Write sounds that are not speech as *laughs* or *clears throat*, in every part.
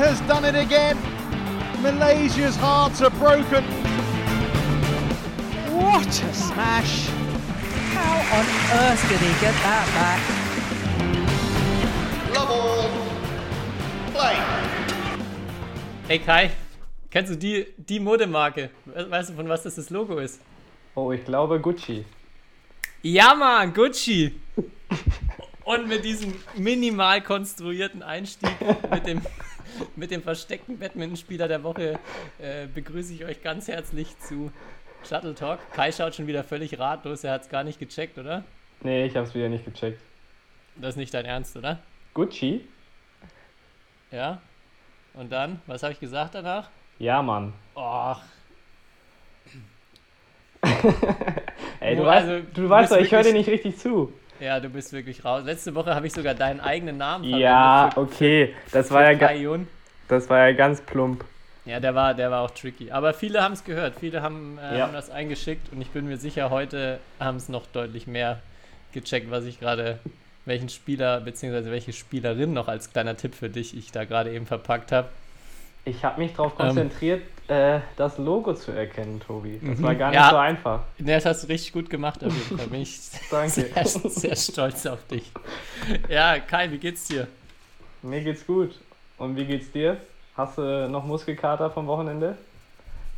has done it again. Malaysia's hearts are broken. What a smash! How on earth did he get that back? Love all. Play. Hey Kai, kennst du die, die Modemarke? We- Weißt du, von was das das Logo ist? Oh, ich glaube Gucci. Ja, Mann, Gucci! Und mit diesem minimal konstruierten Einstieg mit dem, *laughs* mit dem versteckten Badmintonspieler der Woche äh, begrüße ich euch ganz herzlich zu Shuttle Talk. Kai schaut schon wieder völlig ratlos, er hat es gar nicht gecheckt, oder? Nee, ich hab's wieder nicht gecheckt. Das ist nicht dein Ernst, oder? Gucci? Ja? Und dann, was habe ich gesagt danach? Ja, Mann. Och, *laughs* Ey, du Wo- weißt, also, du weißt doch, ich höre dir nicht richtig zu. Ja, du bist wirklich raus. Letzte Woche habe ich sogar deinen eigenen Namen Ja, für- okay. Das war ja, das war ja ganz plump. Ja, der war, der war auch tricky. Aber viele haben es gehört, viele haben, äh, Ja. haben das eingeschickt und ich bin mir sicher, heute haben es noch deutlich mehr gecheckt, was ich gerade, welchen Spieler bzw. welche Spielerin noch als kleiner Tipp für dich ich da gerade eben verpackt habe. Ich habe mich darauf Ähm. konzentriert, äh, das Logo zu erkennen, Tobi. Das Mhm. war gar nicht Ja. so einfach. Ne, das hast du richtig gut gemacht auf jeden Fall. Bin ich *laughs* Danke. sehr, sehr stolz auf dich. Ja, Kai, wie geht's dir? Mir geht's gut. Und wie geht's dir? Hast du noch Muskelkater vom Wochenende?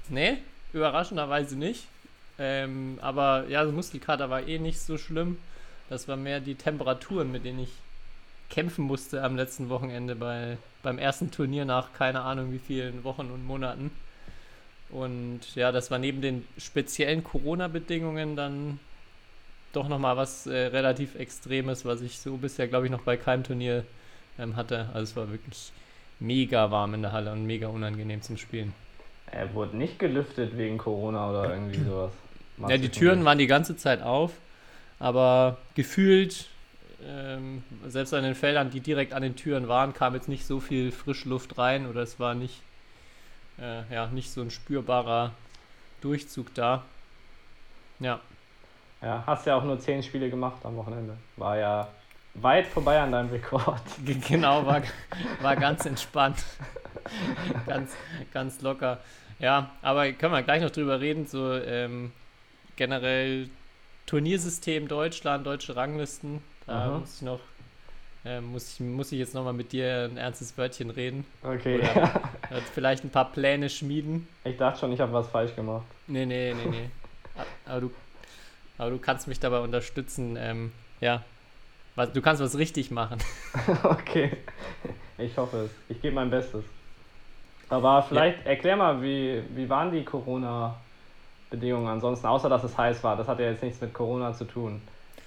Nee, überraschenderweise nicht. Ähm, aber ja, so Muskelkater war eh nicht so schlimm. Das war mehr die Temperaturen, mit denen ich kämpfen musste am letzten Wochenende bei, beim ersten Turnier nach keine Ahnung wie vielen Wochen und Monaten. Und ja, das war neben den speziellen Corona-Bedingungen dann doch nochmal was äh, relativ Extremes, was ich so bisher, glaube ich, noch bei keinem Turnier ähm, hatte. Also es war wirklich mega warm in der Halle und mega unangenehm zum Spielen. Er wurde nicht gelüftet wegen Corona oder irgendwie sowas. Ja, die Türen waren die ganze Zeit auf, aber gefühlt, ähm, selbst an den Feldern, die direkt an den Türen waren, kam jetzt nicht so viel Frischluft rein oder es war nicht, äh, ja, nicht so ein spürbarer Durchzug da. Ja, Ja, hast ja auch nur 10 Spiele gemacht am Wochenende. War ja weit vorbei an deinem Rekord. *laughs* Ge- genau, war, war ganz entspannt. *laughs* ganz, ganz locker. Ja, aber können wir gleich noch drüber reden, so ähm, generell Turniersystem Deutschland, deutsche Ranglisten. Da Mhm. muss ich noch, ähm, muss, ich, muss ich jetzt nochmal mit dir ein ernstes Wörtchen reden. Okay. Oder- *laughs* Äh, vielleicht ein paar Pläne schmieden. Ich dachte schon, ich habe was falsch gemacht. Nee, nee, nee, nee. *laughs* Aber du, aber du kannst mich dabei unterstützen, ähm, ja. Was, du kannst was richtig machen. *laughs* okay. Ich hoffe es. Ich gebe mein Bestes. Aber vielleicht erklär mal, wie, wie waren die Corona-Bedingungen ansonsten, außer dass es heiß war. Das hat ja jetzt nichts mit Corona zu tun.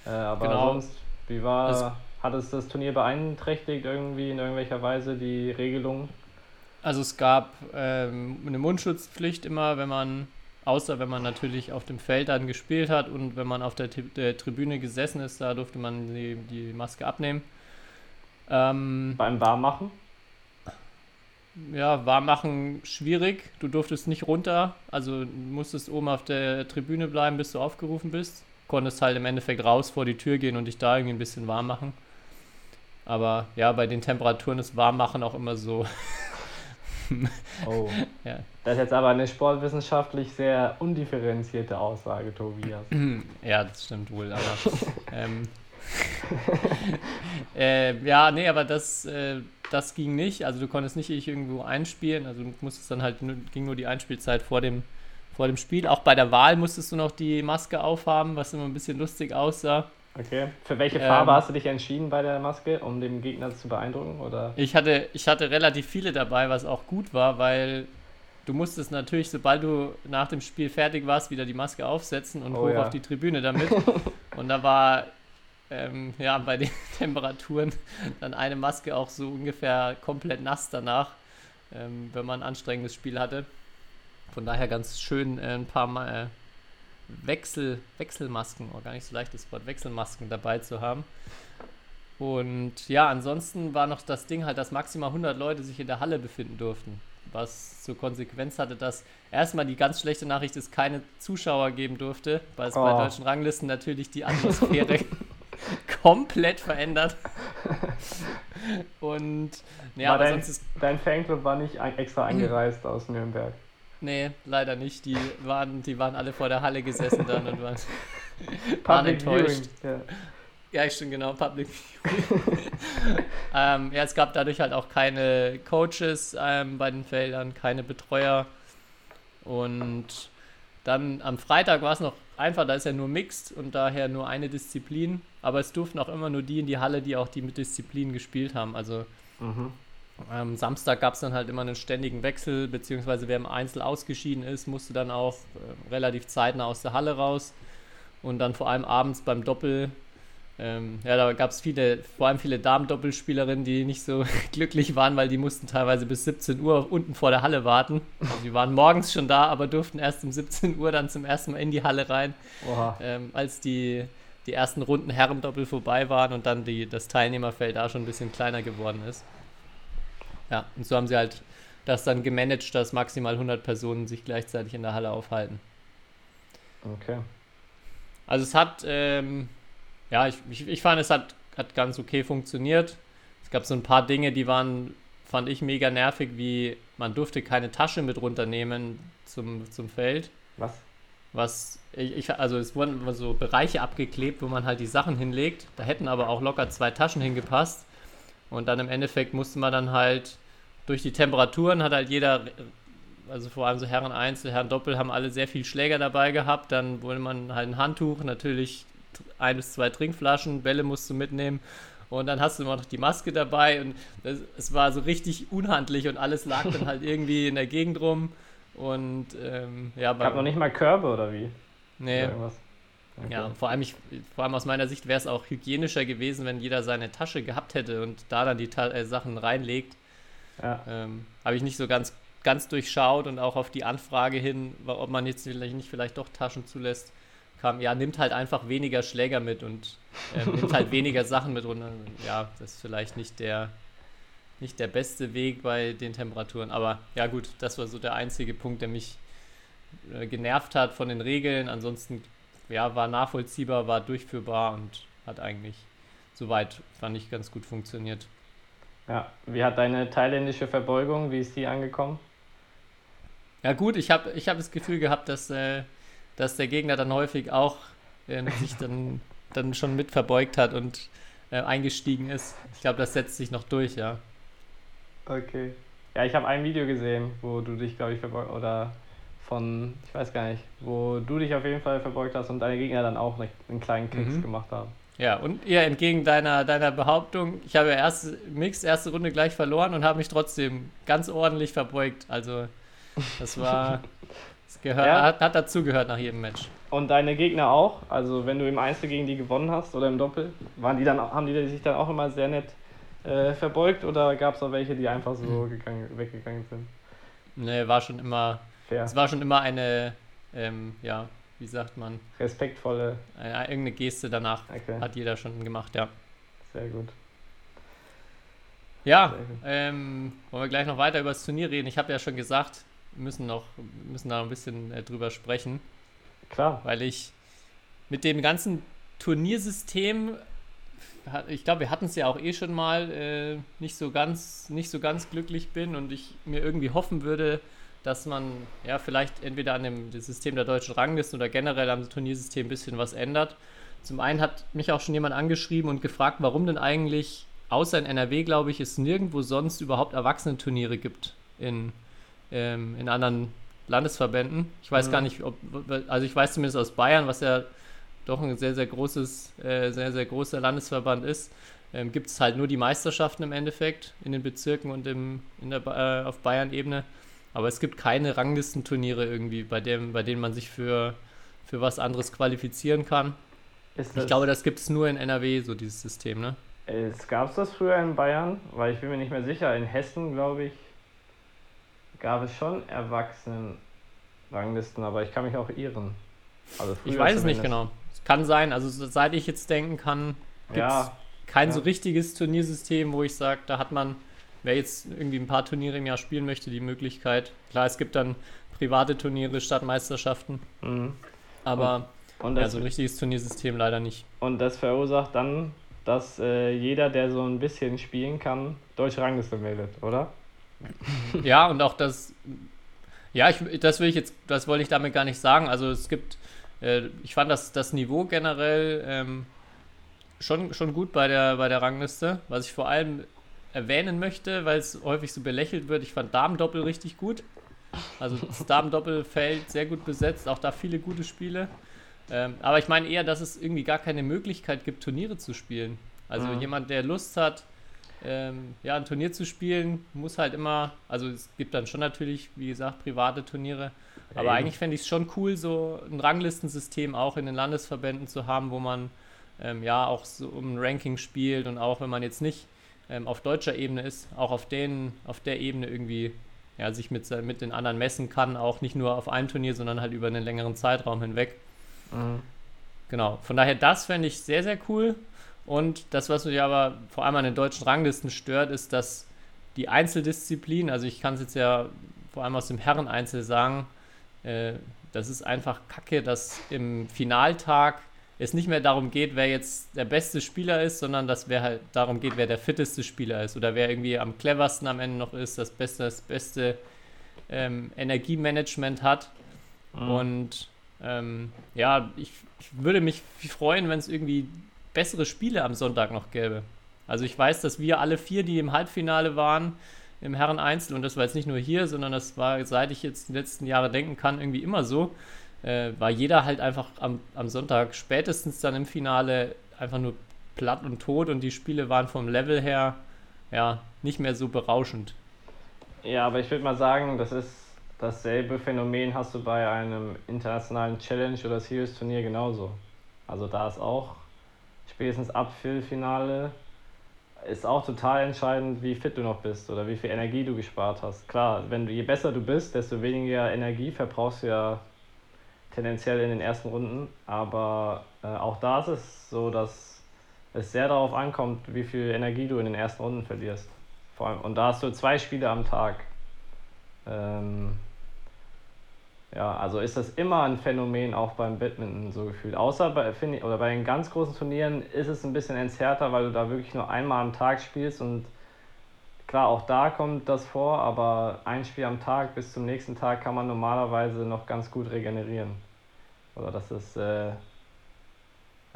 Äh, aber Genau. sonst, wie war, Also- hat es das Turnier beeinträchtigt irgendwie in irgendwelcher Weise, die Regelung? Also es gab ähm, eine Mundschutzpflicht immer, wenn man, außer wenn man natürlich auf dem Feld dann gespielt hat und wenn man auf der, der Tribüne gesessen ist, da durfte man die, die Maske abnehmen. Ähm, Beim Warmmachen? ja, warm machen schwierig. Du durftest nicht runter, also musstest oben auf der Tribüne bleiben, bis du aufgerufen bist. Konntest halt im Endeffekt raus vor die Tür gehen und dich da irgendwie ein bisschen warm machen. Aber ja, bei den Temperaturen ist Warmmachen auch immer so. *laughs* Oh. Ja. Das ist jetzt aber eine sportwissenschaftlich sehr undifferenzierte Aussage, Tobias. *clears throat* Ja, das stimmt wohl, aber. *laughs* ähm, *laughs* äh, ja, nee, aber das, äh, das ging nicht. Also du konntest nicht irgendwo einspielen. Also du musstest dann halt, ging nur die Einspielzeit vor dem, vor dem Spiel. Auch bei der Wahl musstest du noch die Maske aufhaben, was immer ein bisschen lustig aussah. Okay. Für welche Ähm, Farbe hast du dich entschieden bei der Maske, um den Gegner zu beeindrucken? Oder? Ich hatte, ich hatte relativ viele dabei, was auch gut war, weil du musstest natürlich, sobald du nach dem Spiel fertig warst, wieder die Maske aufsetzen und Oh hoch ja. auf die Tribüne damit. *laughs* und da war ähm, ja bei den *laughs* Temperaturen dann eine Maske auch so ungefähr komplett nass danach, ähm, wenn man ein anstrengendes Spiel hatte. Von daher ganz schön äh, ein paar Mal, äh, Wechsel, Wechselmasken, oh, gar nicht so leicht das Wort Wechselmasken dabei zu haben. Und ja, ansonsten war noch das Ding halt, dass maximal 100 Leute sich in der Halle befinden durften. Was zur Konsequenz hatte, dass erstmal die ganz schlechte Nachricht es keine Zuschauer geben durfte, weil es bei Oh. deutschen Ranglisten natürlich die Atmosphäre *laughs* komplett verändert. *laughs* Und ja, war aber dein, sonst ist. dein Fanclub war nicht extra *clears throat* angereist aus Nürnberg. Nee, leider nicht. Die waren, die waren alle vor der Halle gesessen dann und waren, *laughs* waren enttäuscht. Viewing. Ja. Ja, stimmt, genau, Public *laughs* ähm, ja, es gab dadurch halt auch keine Coaches ähm, bei den Feldern, keine Betreuer. Und dann am Freitag war es noch einfach, da ist ja nur Mixed und daher nur eine Disziplin. Aber es durften auch immer nur die in die Halle, die auch die mit Disziplin gespielt haben. Also Mhm. Am Samstag gab es dann halt immer einen ständigen Wechsel, beziehungsweise wer im Einzel ausgeschieden ist, musste dann auch äh, relativ zeitnah aus der Halle raus. Und dann vor allem abends beim Doppel, ähm, ja, da gab es viele, vor allem viele Damen-Doppelspielerinnen, die nicht so *laughs* glücklich waren, weil die mussten teilweise bis 17 Uhr unten vor der Halle warten. Also die waren morgens schon da, aber durften erst um 17 Uhr dann zum ersten Mal in die Halle rein ähm, als die, die ersten Runden Herrendoppel vorbei waren und dann die, das Teilnehmerfeld da schon ein bisschen kleiner geworden ist. Ja, und so haben sie halt das dann gemanagt, dass maximal 100 Personen sich gleichzeitig in der Halle aufhalten. Okay. Also es hat, ähm, ja, ich, ich, ich fand, es hat, hat ganz okay funktioniert. Es gab so ein paar Dinge, die waren, fand ich mega nervig, wie man durfte keine Tasche mit runternehmen zum, zum Feld. Was? Was ich, ich, also es wurden immer so Bereiche abgeklebt, wo man halt die Sachen hinlegt. Da hätten aber auch locker zwei Taschen hingepasst. Und dann im Endeffekt musste man dann halt durch die Temperaturen hat halt jeder, also vor allem so Herren Einzel, Herren Doppel, haben alle sehr viel Schläger dabei gehabt. Dann wurde man halt ein Handtuch, natürlich ein bis zwei Trinkflaschen, Bälle musst du mitnehmen. Und dann hast du immer noch die Maske dabei und das, es war so richtig unhandlich und alles lag dann halt *laughs* irgendwie in der Gegend rum. Und ähm, ja, Gab noch nicht mal Körbe oder wie? Nee, Oder? Okay. ja, vor allem, ich, vor allem aus meiner Sicht wäre es auch hygienischer gewesen, wenn jeder seine Tasche gehabt hätte und da dann die Ta äh, Sachen reinlegt. Ja. Ähm, Habe ich nicht so ganz, ganz durchschaut und auch auf die Anfrage hin, ob man jetzt vielleicht nicht vielleicht doch Taschen zulässt, kam, ja, nimmt halt einfach weniger Schläger mit und ähm, *laughs* nimmt halt weniger Sachen mit runter. Ja, das ist vielleicht nicht der, nicht der beste Weg bei den Temperaturen. Aber ja gut, das war so der einzige Punkt, der mich äh, genervt hat von den Regeln. Ansonsten ja, war nachvollziehbar, war durchführbar und hat eigentlich soweit, fand ich, ganz gut funktioniert. ja. Wie hat deine thailändische Verbeugung, wie ist die angekommen? Ja gut, ich habe ich hab das Gefühl gehabt, dass, äh, dass der Gegner dann häufig auch ähm, sich dann, dann schon mit verbeugt hat und äh, eingestiegen ist. Ich glaube, das setzt sich noch durch, ja. Okay. Ja, ich habe ein Video gesehen, wo du dich, glaube ich, verbeugt oder von, ich weiß gar nicht, wo du dich auf jeden Fall verbeugt hast und deine Gegner dann auch einen kleinen Kicks Mhm. gemacht haben. Ja, und ihr entgegen deiner, deiner Behauptung, ich habe ja erste, Mix erste Runde gleich verloren und habe mich trotzdem ganz ordentlich verbeugt. Also das war, *laughs* das gehört, Ja. hat, hat dazugehört nach jedem Match. Und deine Gegner auch? Also wenn du im Einzel gegen die gewonnen hast oder im Doppel, waren die dann, haben die sich dann auch immer sehr nett äh, verbeugt oder gab es auch welche, die einfach so Mhm. gegangen, weggegangen sind? Ne, war schon immer, Fair. es war schon immer eine, ähm, ja, wie sagt man, Respektvolle. eine, irgendeine Geste danach Okay, hat jeder schon gemacht, ja. sehr gut. Ja, Sehr gut. ähm, wollen wir gleich noch weiter über das Turnier reden. Ich habe ja schon gesagt, wir müssen, noch, müssen da noch ein bisschen äh, drüber sprechen, Klar. weil ich mit dem ganzen Turniersystem, ich glaube, wir hatten es ja auch eh schon mal, äh, nicht, so ganz, nicht so ganz glücklich bin und ich mir irgendwie hoffen würde, dass man ja vielleicht entweder an dem System der deutschen Ranglisten oder generell am Turniersystem ein bisschen was ändert. Zum einen hat mich auch schon jemand angeschrieben und gefragt, warum denn eigentlich außer in NRW, glaube ich, es nirgendwo sonst überhaupt Erwachsenenturniere gibt in, ähm, in anderen Landesverbänden. Ich weiß Mhm. gar nicht, ob, also ich weiß zumindest aus Bayern, was ja doch ein sehr, sehr großes, äh, sehr, sehr großer Landesverband ist, ähm, gibt es halt nur die Meisterschaften im Endeffekt in den Bezirken und im, in der, äh, auf Bayern-Ebene. Aber es gibt keine Ranglistenturniere irgendwie, bei, dem, bei denen man sich für, für was anderes qualifizieren kann. Ich glaube, das gibt es nur in NRW, so dieses System, ne? es gab das früher in Bayern, weil ich bin mir nicht mehr sicher. In Hessen, glaube ich, gab es schon Erwachsenen-Ranglisten, aber ich kann mich auch irren. Also Ich weiß es nicht genau. Es kann sein, also so- seit ich jetzt denken kann, gibt es Ja, kein ja. so richtiges Turniersystem, wo ich sage, da hat man, wer jetzt irgendwie ein paar Turniere im Jahr spielen möchte, die Möglichkeit. Klar, es gibt dann private Turniere, Stadtmeisterschaften, mhm. aber Und Ja, das, so ein richtiges Turniersystem leider nicht. und das verursacht dann, dass äh, jeder, der so ein bisschen spielen kann, deutsche Rangliste meldet, oder? *laughs* Ja, und auch das, ja, ich, das will ich jetzt, das wollte ich damit gar nicht sagen. Also es gibt, äh, ich fand das, das Niveau generell ähm, schon, schon gut bei der, bei der Rangliste. Was ich vor allem erwähnen möchte, weil es häufig so belächelt wird, ich fand Damendoppel richtig gut. Also das Damendoppelfeld sehr gut besetzt, auch da viele gute Spiele. Ähm, aber ich meine eher, dass es irgendwie gar keine Möglichkeit gibt, Turniere zu spielen. Also Mhm. jemand, der Lust hat, ähm, ja, ein Turnier zu spielen, muss halt immer, also es gibt dann schon natürlich, wie gesagt, private Turniere. Aber eben. eigentlich fände ich es schon cool, so ein Ranglistensystem auch in den Landesverbänden zu haben, wo man ähm, ja auch so um ein Ranking spielt und auch wenn man jetzt nicht ähm, auf deutscher Ebene ist, auch auf, den, auf der Ebene irgendwie ja, sich mit, se- mit den anderen messen kann, auch nicht nur auf ein Turnier, sondern halt über einen längeren Zeitraum hinweg. Mhm. Genau, von daher das fände ich sehr, sehr cool. Und das, was mich aber vor allem an den deutschen Ranglisten stört, ist, dass die Einzeldisziplin, also ich kann es jetzt ja vor allem aus dem Herreneinzel sagen, äh, das ist einfach kacke, dass im Finaltag es nicht mehr darum geht, wer jetzt der beste Spieler ist, sondern dass wer halt darum geht, wer der fitteste Spieler ist oder wer irgendwie am cleversten am Ende noch ist, das beste, das beste ähm, Energiemanagement hat. Mhm. Und ähm, ja, ich, ich würde mich freuen, wenn es irgendwie bessere Spiele am Sonntag noch gäbe. Also ich weiß, dass wir alle vier, die im Halbfinale waren, im Herren-Einzel, und das war jetzt nicht nur hier, sondern das war, seit ich jetzt die letzten Jahre denken kann, irgendwie immer so, äh, war jeder halt einfach am, am Sonntag spätestens dann im Finale einfach nur platt und tot und die Spiele waren vom Level her ja nicht mehr so berauschend. Ja, aber ich würde mal sagen, das ist dasselbe Phänomen hast du bei einem internationalen Challenge oder Series Turnier genauso. Also da ist auch spätestens ab Viertelfinale ist auch total entscheidend, wie fit du noch bist oder wie viel Energie du gespart hast. Klar, wenn du je besser du bist, desto weniger Energie verbrauchst du ja tendenziell in den ersten Runden. Aber äh, auch da ist es so, dass es sehr darauf ankommt, wie viel Energie du in den ersten Runden verlierst. Vor allem, und da hast du zwei Spiele am Tag. Ähm, ja, also ist das immer ein Phänomen auch beim Badminton so gefühlt. Außer bei, ich, oder bei den ganz großen Turnieren ist es ein bisschen entzerrter, weil du da wirklich nur einmal am Tag spielst und klar, auch da kommt das vor, aber ein Spiel am Tag bis zum nächsten Tag kann man normalerweise noch ganz gut regenerieren. Oder das ist äh,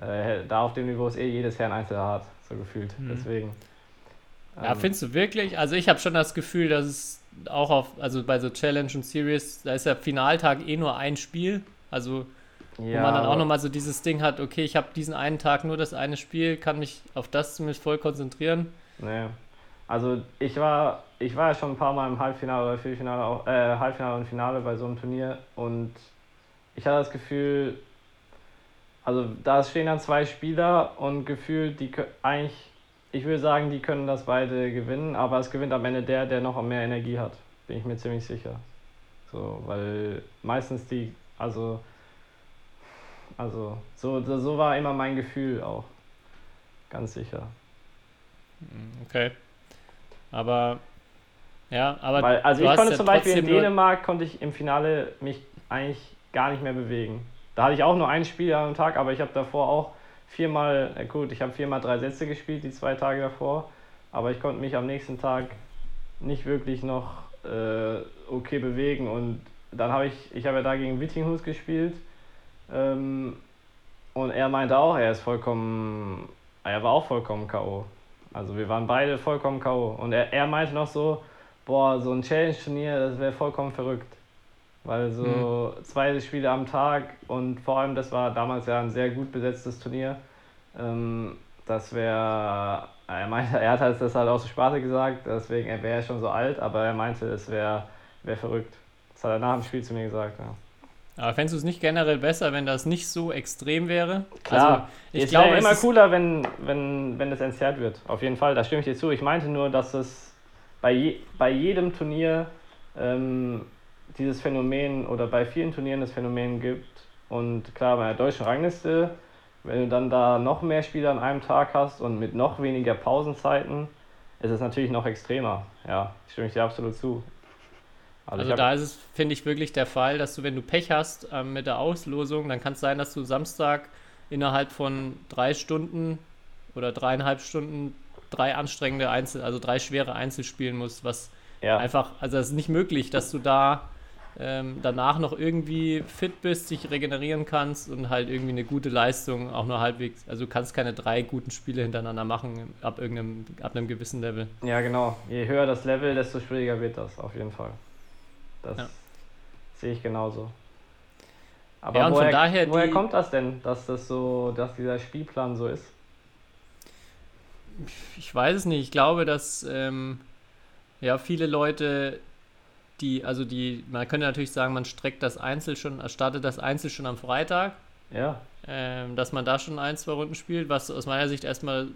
äh, da auf dem Niveau ist eh jedes Herrn Einzel hart, so gefühlt. Mhm. Deswegen. Ja, ähm, findest du wirklich? Also ich habe schon das Gefühl, dass es auch auf, also bei so Challenge und Series, da ist ja Finaltag eh nur ein Spiel. Also wo ja, man dann auch nochmal so dieses Ding hat, okay, ich habe diesen einen Tag nur das eine Spiel, kann mich auf das zumindest voll konzentrieren. Nee. Also ich war, ich war ja schon ein paar Mal im Halbfinale oder Viertelfinale, auch, äh, Halbfinale und Finale bei so einem Turnier und ich hatte das Gefühl, also da stehen dann zwei Spieler und gefühlt, die eigentlich, ich würde sagen, die können das beide gewinnen, aber es gewinnt am Ende der, der noch mehr Energie hat, bin ich mir ziemlich sicher. So, weil meistens die, also, also so, so war immer mein Gefühl auch, ganz sicher. Okay. Aber ja, aber Weil, also ich konnte zum Beispiel in Dänemark konnte ich im Finale mich eigentlich gar nicht mehr bewegen. Da hatte ich auch nur ein Spiel am Tag, aber ich habe davor auch viermal, äh gut, ich habe viermal drei Sätze gespielt, die zwei Tage davor, aber ich konnte mich am nächsten Tag nicht wirklich noch äh, okay bewegen und dann habe ich, ich habe ja da gegen Wittinghus gespielt ähm, und er meinte auch, er ist vollkommen, er war auch vollkommen K.O. Also wir waren beide vollkommen K.O. Und er, er meinte noch so, boah, so ein Challenge-Turnier, das wäre vollkommen verrückt. Weil so zwei Spiele am Tag und vor allem, das war damals ja ein sehr gut besetztes Turnier. Ähm, das wäre, er meinte, er hat halt das halt aus der Sprache gesagt, deswegen, er wäre schon so alt, aber er meinte, es wäre wär verrückt. Das hat er nach dem Spiel zu mir gesagt, ja. Aber fändest du es nicht generell besser, wenn das nicht so extrem wäre? Klar, Also, ich es glaube, immer cooler, wenn, wenn, wenn das entzerrt wird. Auf jeden Fall, da stimme ich dir zu. Ich meinte nur, dass es bei, je, bei jedem Turnier ähm, dieses Phänomen oder bei vielen Turnieren das Phänomen gibt. Und klar, bei der deutschen Rangliste, wenn du dann da noch mehr Spiele an einem Tag hast und mit noch weniger Pausenzeiten, ist es natürlich noch extremer. Ja, stimme ich dir absolut zu. Also, Also da ist es, finde ich, wirklich der Fall, dass du, wenn du Pech hast ähm, mit der Auslosung, dann kann es sein, dass du Samstag innerhalb von drei Stunden oder dreieinhalb Stunden drei anstrengende Einzel, also drei schwere Einzel spielen musst, was ja, einfach, also es ist nicht möglich, dass du da ähm, danach noch irgendwie fit bist, dich regenerieren kannst und halt irgendwie eine gute Leistung auch nur halbwegs, also du kannst keine drei guten Spiele hintereinander machen ab irgendeinem, ab einem gewissen Level. ja, genau. Je höher das Level, desto schwieriger wird das, auf jeden Fall. Das Ja. sehe ich genauso. Aber Ja, woher, daher woher kommt das denn, dass das so, dass dieser Spielplan so ist? Ich weiß es nicht. Ich glaube, dass ähm, ja viele Leute, die, also die, man könnte natürlich sagen, man streckt das Einzel schon, startet das Einzel schon am Freitag, Ja, ähm, dass man da schon ein, zwei Runden spielt, was aus meiner Sicht erstmal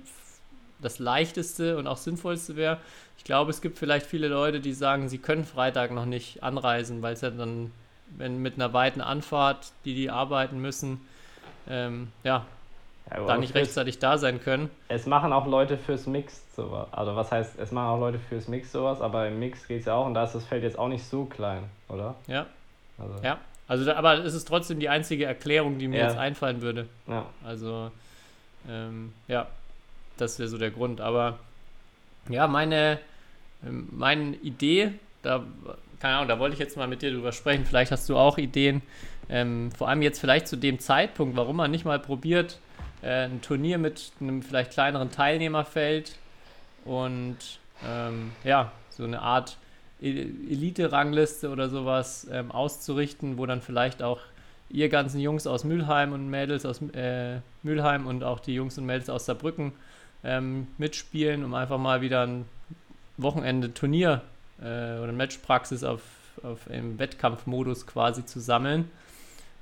das leichteste und auch sinnvollste wäre. Ich glaube, es gibt vielleicht viele Leute, die sagen, sie können Freitag noch nicht anreisen, weil es ja dann, wenn mit einer weiten Anfahrt, die die arbeiten müssen, ähm, ja, ja da nicht rechtzeitig da sein können. Es machen auch Leute fürs Mix sowas. Also was heißt, es machen auch Leute fürs Mix sowas, aber im Mix geht es ja auch und da ist das Feld jetzt auch nicht so klein, oder? Ja, Also, ja. Also, da, aber es ist trotzdem die einzige Erklärung, die mir Ja. jetzt einfallen würde. ja. Also, ähm, ja, das wäre so der Grund. Aber ja, meine, ähm, meine Idee, da, keine Ahnung, da wollte ich jetzt mal mit dir drüber sprechen. Vielleicht hast du auch Ideen. Ähm, vor allem jetzt vielleicht zu dem Zeitpunkt, warum man nicht mal probiert, äh, ein Turnier mit einem vielleicht kleineren Teilnehmerfeld und ähm, ja, so eine Art E- Elite-Rangliste oder sowas ähm, auszurichten, wo dann vielleicht auch ihr ganzen Jungs aus Mülheim und Mädels aus äh, Mülheim und auch die Jungs und Mädels aus Saarbrücken ähm, mitspielen, um einfach mal wieder ein Wochenende Turnier äh, oder Matchpraxis auf, auf im Wettkampfmodus quasi zu sammeln.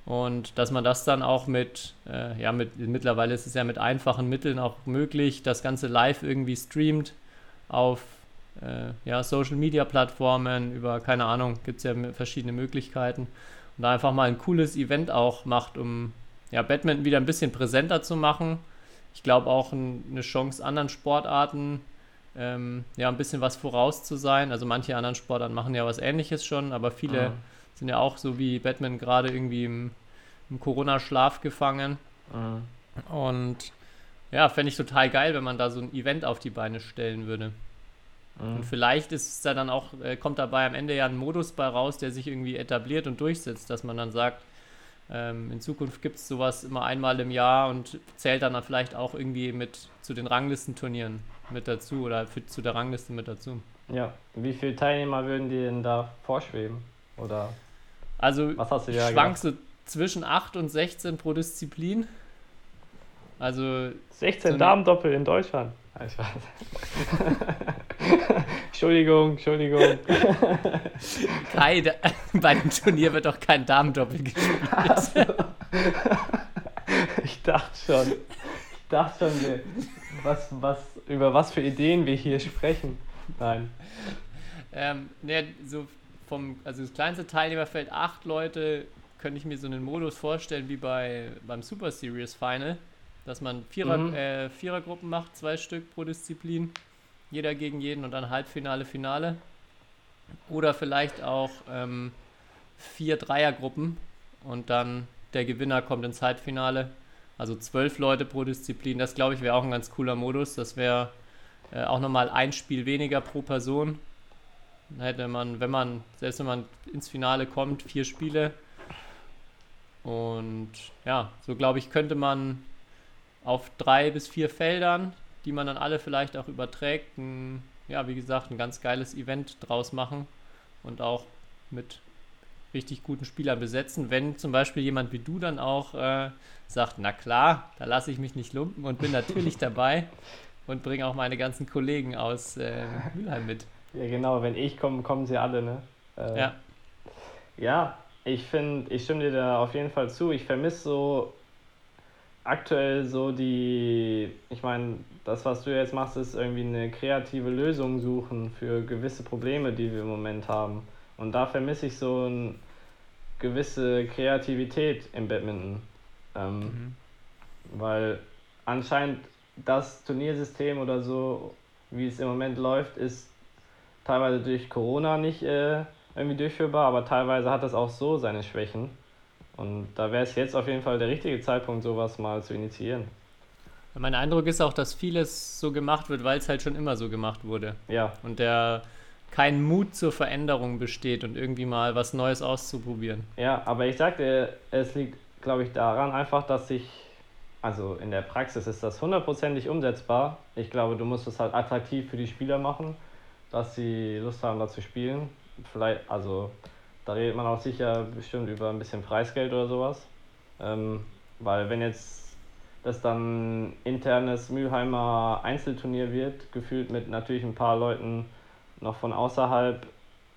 Und dass man das dann auch mit, äh, ja, mit, mittlerweile ist es ja mit einfachen Mitteln auch möglich, das Ganze live irgendwie streamt auf äh, ja, Social Media Plattformen, über, keine Ahnung, gibt es ja verschiedene Möglichkeiten. Und da einfach mal ein cooles Event auch macht, um ja, Badminton wieder ein bisschen präsenter zu machen. Ich glaube auch ein, eine Chance, anderen Sportarten ähm, ja, ein bisschen was voraus zu sein. Also manche anderen Sportarten machen ja was ähnliches schon, aber viele Mhm. sind ja auch so wie Batman gerade irgendwie im, im Corona-Schlaf gefangen. Mhm. Und ja, fände ich total geil, wenn man da so ein Event auf die Beine stellen würde. Und Mhm. vielleicht ist es da dann auch, äh, kommt dabei am Ende ja ein Modus bei raus, der sich irgendwie etabliert und durchsetzt, dass man dann sagt, ähm, in Zukunft gibt es sowas immer einmal im Jahr und zählt dann, dann vielleicht auch irgendwie mit zu den Ranglistenturnieren mit dazu oder für, zu der Rangliste mit dazu. Ja, wie viele Teilnehmer würden dir denn da vorschweben? Oder Also was hast du ich dir da schwank gedacht? so zwischen 8 und 16 pro Disziplin. Also 16 so Damen-Doppel in Deutschland. Ah, ich weiß. *laughs* Entschuldigung, Entschuldigung. Kai, da, *laughs* bei dem Turnier wird doch kein Damendoppel gespielt. *laughs* Ich dachte schon. Ich dachte schon, was, was, über was für Ideen wir hier sprechen. Nein. Ähm, ne, so vom, also das kleinste Teilnehmerfeld, acht Leute, könnte ich mir so einen Modus vorstellen wie bei beim Super Series Final, dass man Vierer, Mhm. äh, Vierergruppen macht, zwei Stück pro Disziplin, jeder gegen jeden und dann Halbfinale, Finale. Oder vielleicht auch ähm, vier Dreiergruppen und dann der Gewinner kommt ins Halbfinale. Also zwölf Leute pro Disziplin. Das glaube ich wäre auch ein ganz cooler Modus. Das wäre äh, auch nochmal ein Spiel weniger pro Person. Dann hätte man, wenn man, selbst wenn man ins Finale kommt, vier Spiele. Und ja, so glaube ich, könnte man auf drei bis vier Feldern, die man dann alle vielleicht auch überträgt, ein, ja, wie gesagt, ein ganz geiles Event draus machen und auch mit richtig guten Spielern besetzen. Wenn zum Beispiel jemand wie du dann auch äh, sagt, na klar, da lasse ich mich nicht lumpen und bin natürlich *laughs* dabei und bringe auch meine ganzen Kollegen aus äh, Mülheim mit. Ja, genau, wenn ich komme, kommen sie alle, ne? Äh, Ja. Ja, ich finde, ich stimme dir da auf jeden Fall zu. Ich vermisse so aktuell so die, ich meine, das, was du jetzt machst, ist irgendwie eine kreative Lösung suchen für gewisse Probleme, die wir im Moment haben. Und da vermisse ich so eine gewisse Kreativität im Badminton. Ähm, Mhm. weil anscheinend das Turniersystem oder so, wie es im Moment läuft, ist teilweise durch Corona nicht äh, irgendwie durchführbar, aber teilweise hat es auch so seine Schwächen. Und da wäre es jetzt auf jeden Fall der richtige Zeitpunkt, sowas mal zu initiieren. Mein Eindruck ist auch, dass vieles so gemacht wird, weil es halt schon immer so gemacht wurde. Ja, Und der kein Mut zur Veränderung besteht und irgendwie mal was Neues auszuprobieren. ja, aber ich sagte, es liegt, glaube ich, daran einfach, dass sich, also in der Praxis ist das hundertprozentig umsetzbar. Ich glaube, du musst es halt attraktiv für die Spieler machen, dass sie Lust haben, da zu spielen. Vielleicht, also da redet man auch sicher bestimmt über ein bisschen Preisgeld oder sowas. Ähm, weil wenn jetzt das dann internes Mülheimer Einzelturnier wird, gefühlt mit natürlich ein paar Leuten noch von außerhalb,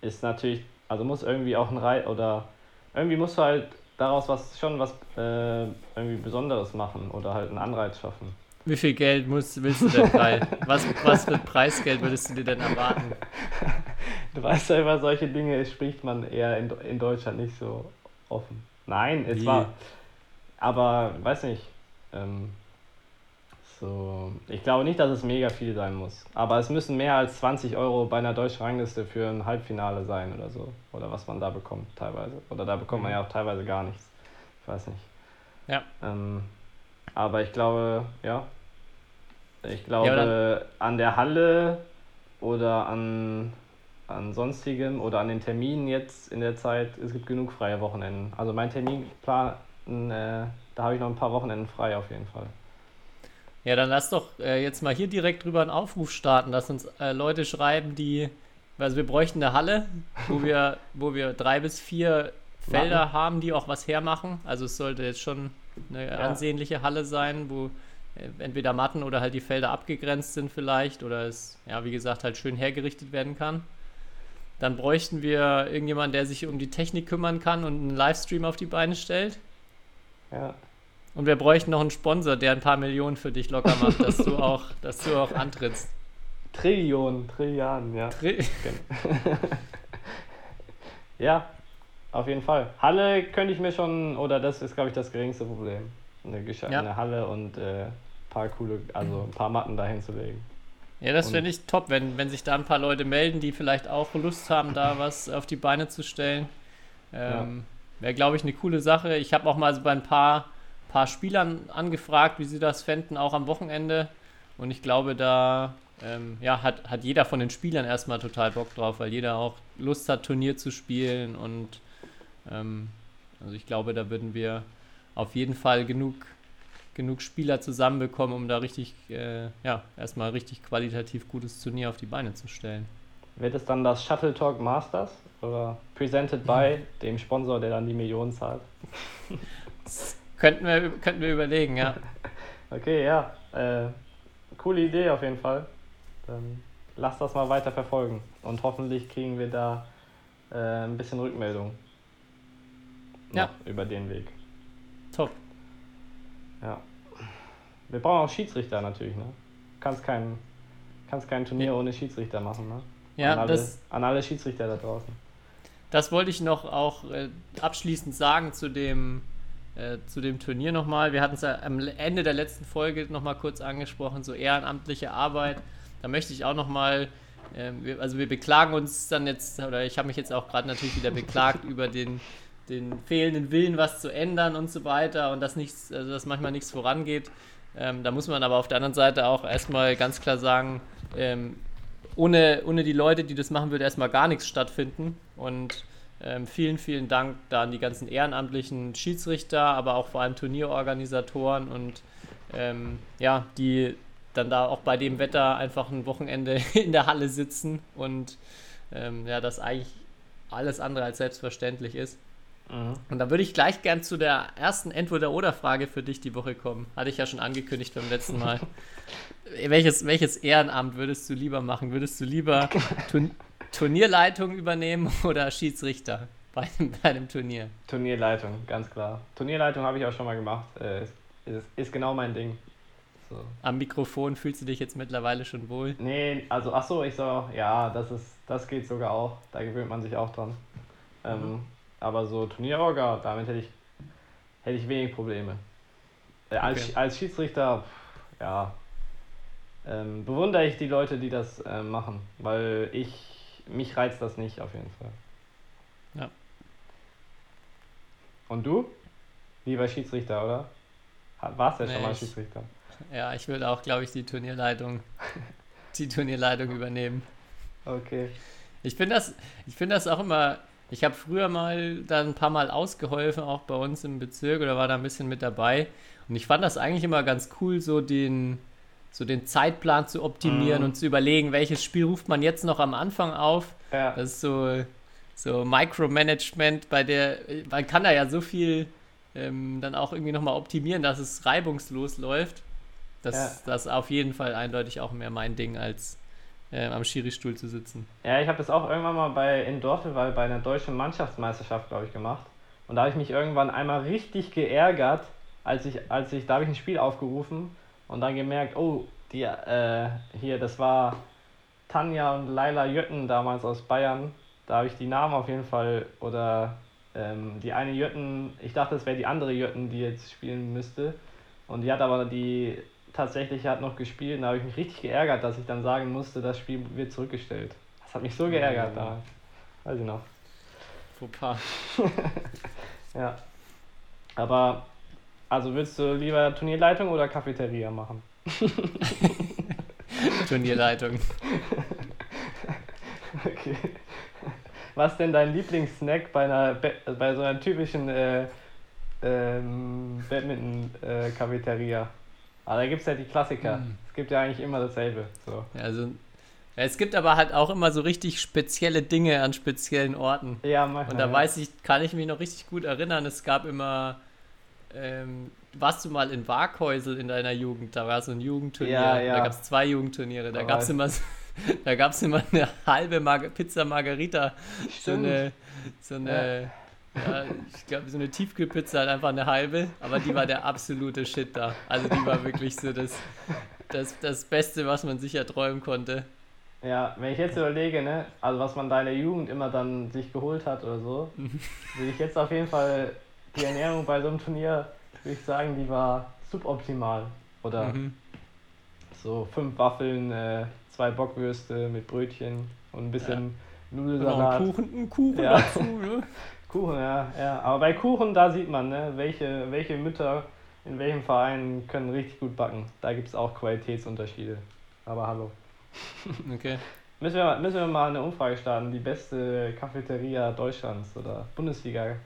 ist natürlich, also muss irgendwie auch ein Reiz oder irgendwie musst du halt daraus was schon was äh, irgendwie Besonderes machen oder halt einen Anreiz schaffen. Wie viel Geld musst, willst du denn frei? Was, was für Preisgeld würdest du dir denn erwarten? *laughs* Du weißt ja, über solche Dinge spricht man eher in, in Deutschland nicht so offen. Nein, es Wie? war. Aber weiß nicht. Ähm, so, ich glaube nicht, dass es mega viel sein muss. Aber es müssen mehr als 20 Euro bei einer deutschen Rangliste für ein Halbfinale sein oder so. Oder was man da bekommt teilweise. Oder da bekommt man ja auch teilweise gar nichts. Ich weiß nicht. Ja. Ähm, aber ich glaube, ja. Ich glaube, aber an der Halle oder an, an sonstigem oder an den Terminen jetzt in der Zeit, es gibt genug freie Wochenenden. Also mein Terminplan, äh, da habe ich noch ein paar Wochenenden frei auf jeden Fall. Ja, dann lass doch äh, jetzt mal hier direkt drüber einen Aufruf starten, dass uns äh, Leute schreiben, die. Also wir bräuchten eine Halle, wo wir, *laughs* wo wir drei bis vier Felder Matten. haben, die auch was hermachen. Also es sollte jetzt schon eine Ja. ansehnliche Halle sein, wo äh, entweder Matten oder halt die Felder abgegrenzt sind vielleicht oder es, ja, wie gesagt, halt schön hergerichtet werden kann. Dann bräuchten wir irgendjemanden, der sich um die Technik kümmern kann und einen Livestream auf die Beine stellt. Ja. Und wir bräuchten noch einen Sponsor, der ein paar Millionen für dich locker macht, dass du auch, *laughs* dass du auch antrittst. Trillionen, Trilliarden, ja. Tri- *laughs* Ja, auf jeden Fall. Halle könnte ich mir schon, oder das ist, glaube ich, das geringste Problem. Eine, Gesche- Ja. Halle und äh, paar coole, also ein paar Matten dahin zu legen. Ja, das fände ich top, wenn, wenn sich da ein paar Leute melden, die vielleicht auch Lust haben, da *laughs* was auf die Beine zu stellen. Ähm, Wäre, glaube ich, eine coole Sache. Ich habe auch mal so bei ein paar, paar Spielern angefragt, wie sie das fänden, auch am Wochenende. Und ich glaube, da ähm, ja, hat, hat jeder von den Spielern erstmal total Bock drauf, weil jeder auch Lust hat, Turnier zu spielen. Und ähm, also ich glaube, da würden wir auf jeden Fall genug, genug Spieler zusammenbekommen, um da richtig, äh, ja, erstmal richtig qualitativ gutes Turnier auf die Beine zu stellen. Wird es dann das Shuttle Talk Masters oder presented *laughs* by dem Sponsor, der dann die Millionen zahlt? Könnten wir, könnten wir überlegen, ja. *laughs* Okay, ja. Äh, coole Idee auf jeden Fall. Dann lass das mal weiter verfolgen und hoffentlich kriegen wir da äh, ein bisschen Rückmeldung. Ja. Über den Weg. Ja. Wir brauchen auch Schiedsrichter natürlich, ne? Kannst kein, kannst kein Turnier ohne Schiedsrichter machen, ne? Ja, an, alle, das, an alle Schiedsrichter da draußen. das wollte ich noch auch äh, abschließend sagen zu dem, äh, zu dem Turnier nochmal. Wir hatten es ja am Ende der letzten Folge nochmal kurz angesprochen, so ehrenamtliche Arbeit. Da möchte ich auch nochmal, wir, also wir beklagen uns dann jetzt, oder ich habe mich jetzt auch gerade natürlich wieder beklagt *laughs* über den, den fehlenden Willen, was zu ändern und so weiter und dass nichts, also dass manchmal nichts vorangeht. Ähm, da muss man aber auf der anderen Seite auch erstmal ganz klar sagen, ähm, ohne, ohne die Leute, die das machen, würde erstmal gar nichts stattfinden. Und ähm, vielen, vielen Dank da an die ganzen ehrenamtlichen Schiedsrichter, aber auch vor allem Turnierorganisatoren und ähm, ja, die dann da auch bei dem Wetter einfach ein Wochenende *laughs* in der Halle sitzen und ähm, ja, das eigentlich alles andere als selbstverständlich ist. Und da würde ich gleich gern zu der ersten Entweder-Oder-Frage für dich die Woche kommen. Hatte ich ja schon angekündigt beim letzten Mal. *laughs* welches, welches Ehrenamt würdest du lieber machen? Würdest du lieber Turn Turnierleitung übernehmen oder Schiedsrichter bei, einem- *laughs* bei einem Turnier? Turnierleitung, ganz klar. Turnierleitung habe ich auch schon mal gemacht. Äh, ist, ist, ist genau mein Ding. So. Am Mikrofon fühlst du dich jetzt mittlerweile schon wohl? Nee, also ach so, ich so, ja, das ist, das geht sogar auch. Da gewöhnt man sich auch dran. Ähm, aber so Turnierorga, damit hätte ich, hätte ich wenig Probleme. Äh, als, Okay. als Schiedsrichter, pff, ja, ähm, bewundere ich die Leute, die das ähm, machen, weil ich, mich reizt das nicht auf jeden Fall. Ja. Und du? Lieber Schiedsrichter, oder? Warst ja Nee, schon mal ich- Schiedsrichter. Ja, ich würde auch, glaube ich, die Turnierleitung, *laughs* die Turnierleitung übernehmen. Okay. Ich finde das, ich finde das auch immer. Ich habe früher mal da ein paar Mal ausgeholfen, auch bei uns im Bezirk oder war da ein bisschen mit dabei. Und ich fand das eigentlich immer ganz cool, so den, so den Zeitplan zu optimieren Mhm. und zu überlegen, welches Spiel ruft man jetzt noch am Anfang auf. Ja. Das ist so, so Micromanagement, bei der man kann da ja so viel ähm, dann auch irgendwie nochmal optimieren, dass es reibungslos läuft. Das, Ja. das ist auf jeden Fall eindeutig auch mehr mein Ding, als äh, am Schiri-Stuhl zu sitzen. Ja, ich habe das auch irgendwann mal bei in Dorfelwall bei einer deutschen Mannschaftsmeisterschaft, glaube ich, gemacht. Und da habe ich mich irgendwann einmal richtig geärgert, als ich, als ich, da habe ich ein Spiel aufgerufen und dann gemerkt, oh, die, äh, hier, das war Tanja und Laila Jötten damals aus Bayern. Da habe ich die Namen auf jeden Fall, oder ähm, die eine Jötten, ich dachte, es wäre die andere Jötten, die jetzt spielen müsste. Und die hat aber die tatsächlich hat noch gespielt und da habe ich mich richtig geärgert, dass ich dann sagen musste, das Spiel wird zurückgestellt. Das hat mich so geärgert Oh. damals. Weiß ich noch. Fauxpas. *laughs* Ja. Aber, also willst du lieber Turnierleitung oder Cafeteria machen? *laughs* Turnierleitung. *laughs* Okay. Was ist denn dein Lieblingssnack bei einer bei so einer typischen äh, ähm, Badminton-Cafeteria? Aber da gibt es ja die Klassiker. Hm. Es gibt ja eigentlich immer dasselbe. So. Also, es gibt aber halt auch immer so richtig spezielle Dinge an speziellen Orten. Ja, manchmal. Und da ja. weiß ich, kann ich mich noch richtig gut erinnern, es gab immer, ähm, warst du mal in Waghäusel in deiner Jugend? Da war so ein Jugendturnier, Ja, ja. da gab es zwei Jugendturniere, da Da gab es immer, so- *laughs* da gab's immer eine halbe Marga Pizza Margarita, so Stimmt. eine, so eine, ja, ich glaube so eine Tiefkühlpizza halt einfach eine halbe, aber die war der absolute Shit da. Also die war wirklich so das, das, das Beste, was man sich erträumen konnte. Ja, wenn ich jetzt überlege, ne, also was man da in der Jugend immer dann sich geholt hat oder so, *laughs* würde ich jetzt auf jeden Fall die Ernährung bei so einem Turnier, würde ich sagen, die war suboptimal. Oder Mhm. so fünf Waffeln, äh, zwei Bockwürste mit Brötchen und ein bisschen noch Nudelsalat. einen Kuchen, einen Kuchen Ja. dazu, ne? *laughs* Kuchen, ja, ja. Aber bei Kuchen, da sieht man, ne, welche, welche Mütter in welchem Verein können richtig gut backen. Da gibt es auch Qualitätsunterschiede. Aber hallo. *laughs* Okay. Müssen wir, müssen wir mal eine Umfrage starten, die beste Cafeteria Deutschlands oder Bundesliga,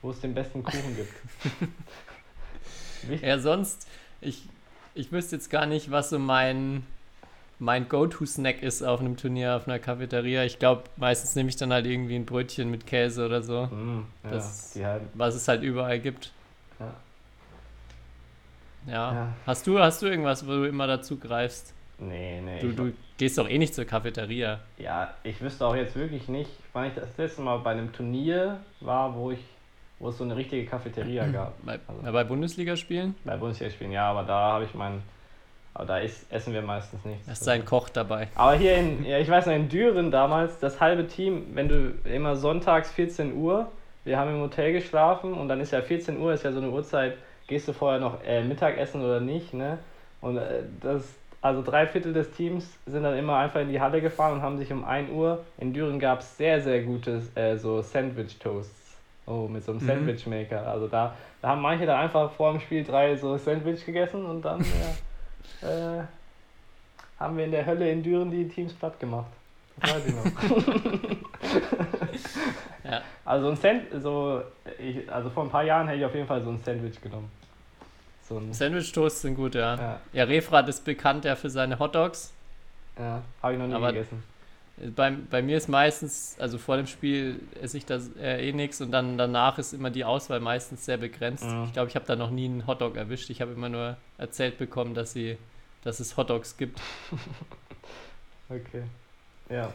wo es den besten Kuchen gibt. *laughs* Ja, sonst, ich, ich wüsste jetzt gar nicht, was so mein, mein Go-To-Snack ist auf einem Turnier, auf einer Cafeteria. Ich glaube, meistens nehme ich dann halt irgendwie ein Brötchen mit Käse oder so, Mm, ja, Das- halben. was es halt überall gibt. Ja. Ja. Ja. Hast du, hast du irgendwas, wo du immer dazu greifst? Nee, nee. Du, du gehst doch eh nicht zur Cafeteria. Ja, ich wüsste auch jetzt wirklich nicht, wann ich das letzte Mal bei einem Turnier war, wo ich, wo es so eine richtige Cafeteria *clears throat* gab. Bei, Also- bei Bundesligaspielen? Bei Bundesliga-Spielen, ja, aber da habe ich meinen, aber da ist, essen wir meistens nichts. Da ist ein Koch dabei. Aber hier in, ja, ich weiß noch, in Düren damals, das halbe Team, wenn du immer sonntags 14 Uhr, wir haben im Hotel geschlafen und dann ist ja 14 Uhr, ist ja so eine Uhrzeit, gehst du vorher noch äh, Mittagessen oder nicht, ne? Und äh, das, also drei Viertel des Teams sind dann immer einfach in die Halle gefahren und haben sich um 1 Uhr, in Düren gab es sehr, sehr gute äh, so Sandwich-Toasts. Oh, mit so einem Mhm. Sandwich-Maker. Also da, da haben manche dann einfach vor dem Spiel drei so Sandwich gegessen und dann ja, äh, haben wir in der Hölle in Düren die Teams platt gemacht. Das weiß ich noch. *laughs* Ja. Also ein Sand, so, ich, also vor ein paar Jahren hätte ich auf jeden Fall so ein Sandwich genommen. So ein, Sandwich-Toast sind gut, ja. ja, Ja, Refrat ist bekannt ja für seine Hotdogs. ja, habe ich noch nie Aber- gegessen. Bei, bei mir ist meistens, also vor dem Spiel esse ich das äh, eh nichts und dann danach ist immer die Auswahl meistens sehr begrenzt. Mhm. Ich glaube, ich habe da noch nie einen Hotdog erwischt. Ich habe immer nur erzählt bekommen, dass sie, dass es Hotdogs gibt. *laughs* Okay. Ja.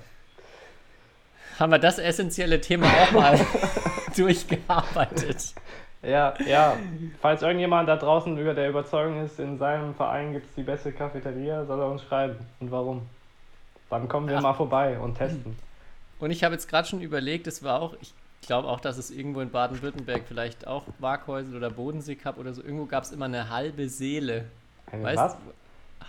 Haben wir das essentielle Thema auch mal *laughs* durchgearbeitet. Ja, ja. Falls irgendjemand da draußen über der Überzeugung ist, in seinem Verein gibt es die beste Cafeteria, soll er uns schreiben. Und warum? Dann kommen wir Ja. mal vorbei und testen. Und ich habe jetzt gerade schon überlegt, es war auch, ich glaube auch, dass es irgendwo in Baden-Württemberg vielleicht auch Waghäusel oder Bodensee Cup oder so, irgendwo gab es immer eine halbe Seele. Eine Weißt was?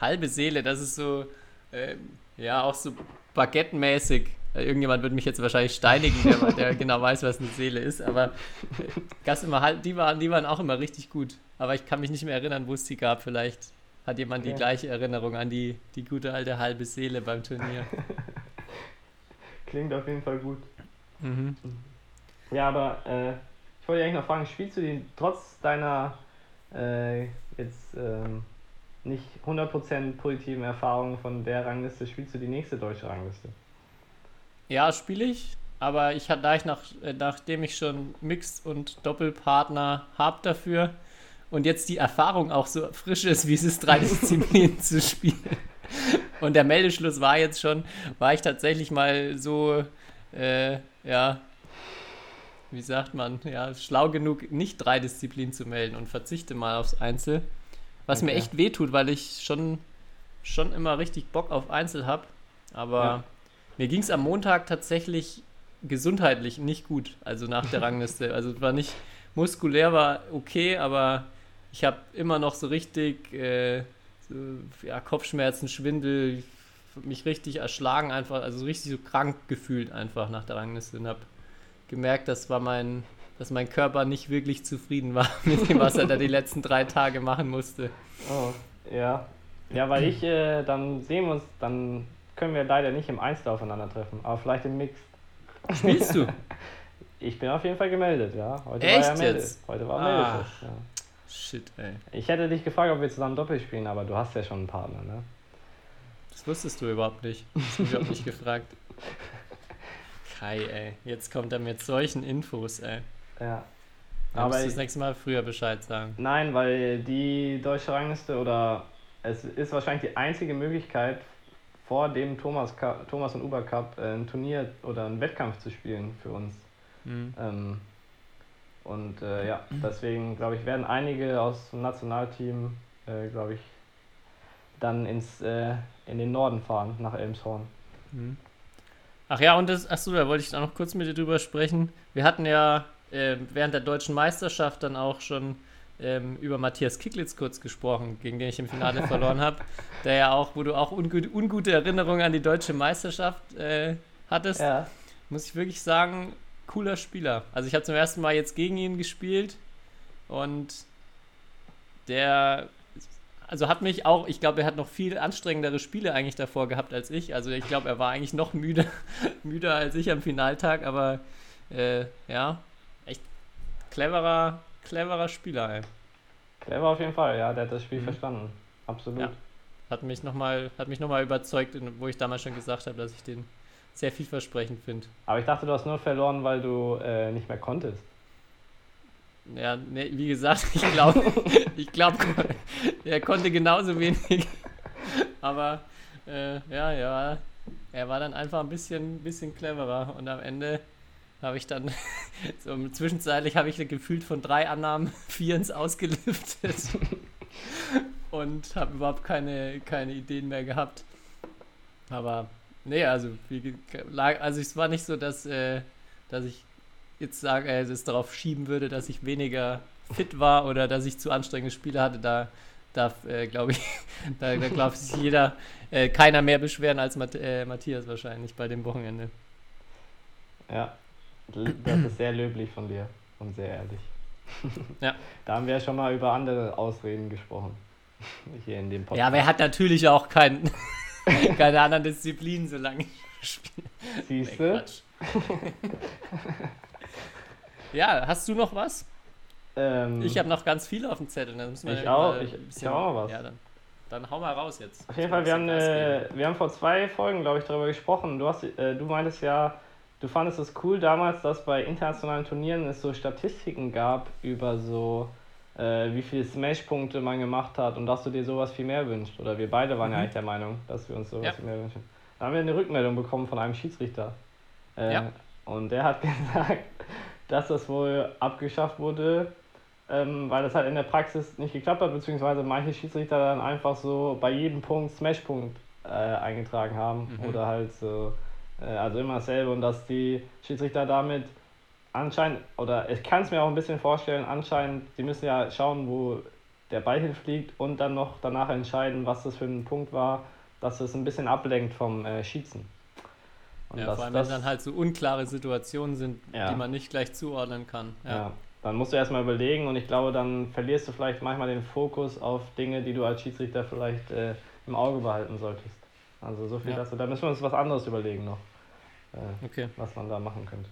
Halbe Seele, das ist so, ähm, ja, auch so baguettenmäßig. Irgendjemand würde mich jetzt wahrscheinlich steinigen, der, *laughs* der genau weiß, was eine Seele ist, aber äh, immer die waren, die waren auch immer richtig gut. Aber ich kann mich nicht mehr erinnern, wo es die gab. Vielleicht hat jemand die Ja. gleiche Erinnerung an die, die gute alte halbe Seele beim Turnier. *laughs* Klingt auf jeden Fall gut. Mhm. Ja, aber äh, ich wollte eigentlich noch fragen, spielst du die trotz deiner äh, jetzt ähm, nicht 100% positiven Erfahrungen von der Rangliste, spielst du die nächste deutsche Rangliste? Ja, spiele ich. Aber ich hatte, da ich nach, äh, nachdem ich schon Mixed und Doppelpartner habe dafür und jetzt die Erfahrung auch so frisch ist, wie es ist, drei *laughs* Disziplinen zu spielen. Und der Meldeschluss war jetzt schon, war ich tatsächlich mal so, äh, ja, wie sagt man, ja, schlau genug, nicht drei Disziplinen zu melden und verzichte mal aufs Einzel. Was mir Okay. echt wehtut, weil ich schon, schon immer richtig Bock auf Einzel habe. Aber Ja. mir ging es am Montag tatsächlich gesundheitlich nicht gut, also nach der *laughs* Rangliste. Also es war nicht, muskulär war okay, aber ich habe immer noch so richtig äh, so, ja, Kopfschmerzen, Schwindel, mich richtig erschlagen einfach, also richtig so krank gefühlt einfach nach der Rangliste und habe gemerkt, das war mein, dass mein Körper nicht wirklich zufrieden war *laughs* mit dem, was er da die letzten drei Tage machen musste. Oh, ja. Ja, weil ich, äh, dann sehen wir uns, dann können wir leider nicht im Einzel aufeinandertreffen, aber vielleicht im Mix. Spielst du? *laughs* Ich bin auf jeden Fall gemeldet, ja. Heute Echt war ja Melde. jetzt? Heute war Ah. Meldetest, ja. Shit, ey. Ich hätte dich gefragt, ob wir zusammen Doppel spielen, aber du hast ja schon einen Partner, ne? Das wusstest du überhaupt nicht. Das du mich überhaupt nicht gefragt. Kai, ey. Jetzt kommt er mit solchen Infos, ey. Ja. Da Aber musst du ich- das nächste Mal früher Bescheid sagen. Nein, weil die deutsche Rangliste oder es ist wahrscheinlich die einzige Möglichkeit, vor dem Thomas, Thomas und Uber Cup äh, ein Turnier oder einen Wettkampf zu spielen für uns. Hm. Ähm, und äh, ja, deswegen glaube ich, werden einige aus dem Nationalteam, äh, glaube ich, dann ins, äh, in den Norden fahren, nach Elmshorn. Hm. Ach ja, und das, achso, da wollte ich auch noch kurz mit dir drüber sprechen. Wir hatten ja äh, während der deutschen Meisterschaft dann auch schon ähm, über Matthias Kicklitz kurz gesprochen, gegen den ich im Finale *laughs* verloren habe. Der ja auch, wo du auch ungut, ungute Erinnerungen an die deutsche Meisterschaft äh, hattest. Ja. muss ich wirklich sagen, cooler Spieler. Also ich habe zum ersten Mal jetzt gegen ihn gespielt und der, also hat mich auch, ich glaube, er hat noch viel anstrengendere Spiele eigentlich davor gehabt als ich. Also ich glaube, er war eigentlich noch müde, *laughs* müder als ich am Finaltag, aber äh, ja, echt cleverer, cleverer Spieler. Ey. Clever auf jeden Fall, ja, der hat das Spiel Mhm. verstanden. Absolut. Ja. Hat mich nochmal noch überzeugt, wo ich damals schon gesagt habe, dass ich den sehr vielversprechend finde. Aber ich dachte, du hast nur verloren, weil du äh, nicht mehr konntest. Ja, ne, wie gesagt, *laughs* ich glaube, ich glaube, er konnte genauso wenig. Aber äh, ja, ja, er war dann einfach ein bisschen, bisschen cleverer und am Ende habe ich dann, *laughs* so zwischenzeitlich habe ich gefühlt von drei Annahmen *laughs* vier ins Ausgelüftet und habe überhaupt keine, keine Ideen mehr gehabt. Aber nee, also, wie, also es war nicht so, dass, äh, dass ich jetzt sage, äh, es darauf schieben würde, dass ich weniger fit war oder dass ich zu anstrengende Spiele hatte. Da darf, äh, glaube ich, *laughs* da, da ich, sich jeder, äh, keiner mehr beschweren als Matt, äh, Matthias wahrscheinlich bei dem Wochenende. Ja, das ist sehr löblich von dir und sehr ehrlich. *laughs* Ja. Da haben wir ja schon mal über andere Ausreden gesprochen. *laughs* Hier in dem Podcast. Ja, aber er hat natürlich auch kein, *laughs* keine anderen Disziplinen, solange ich *laughs* spiele. Siehst du? Ja, hast du noch was? Ähm, Ich habe noch ganz viele auf dem Zettel. Dann müssen wir Ich auch. Ich- ich bisschen- hab auch was. Ja, dann, dann hau mal raus jetzt. Auf jeden Fall, wir haben, äh, wir haben vor zwei Folgen, glaube ich, darüber gesprochen. Du, hast, äh, du meintest ja, du fandest es cool damals, dass bei internationalen Turnieren es so Statistiken gab über so, äh, wie viele Smash-Punkte man gemacht hat und dass du dir sowas viel mehr wünschst. Oder wir beide waren ja Mhm. eigentlich der Meinung, dass wir uns sowas Ja. viel mehr wünschen. Da haben wir eine Rückmeldung bekommen von einem Schiedsrichter. Äh, Ja. Und der hat *laughs* gesagt, dass das wohl abgeschafft wurde, ähm, weil das halt in der Praxis nicht geklappt hat, beziehungsweise manche Schiedsrichter dann einfach so bei jedem Punkt Smash-Punkt äh, eingetragen haben Mhm. oder halt so, äh, also immer dasselbe und dass die Schiedsrichter damit anscheinend, oder ich kann es mir auch ein bisschen vorstellen, anscheinend, die müssen ja schauen, wo der Ball hinfliegt und dann noch danach entscheiden, was das für ein Punkt war, dass es ein bisschen ablenkt vom äh, Schießen. Und Ja, das, vor allem, das, wenn dann halt so unklare Situationen sind, Ja. die man nicht gleich zuordnen kann. Ja. ja. dann musst du erstmal überlegen und ich glaube, dann verlierst du vielleicht manchmal den Fokus auf Dinge, die du als Schiedsrichter vielleicht äh, im Auge behalten solltest. Also so viel Ja. dazu. Da müssen wir uns was anderes überlegen noch, äh, Okay. was man da machen könnte.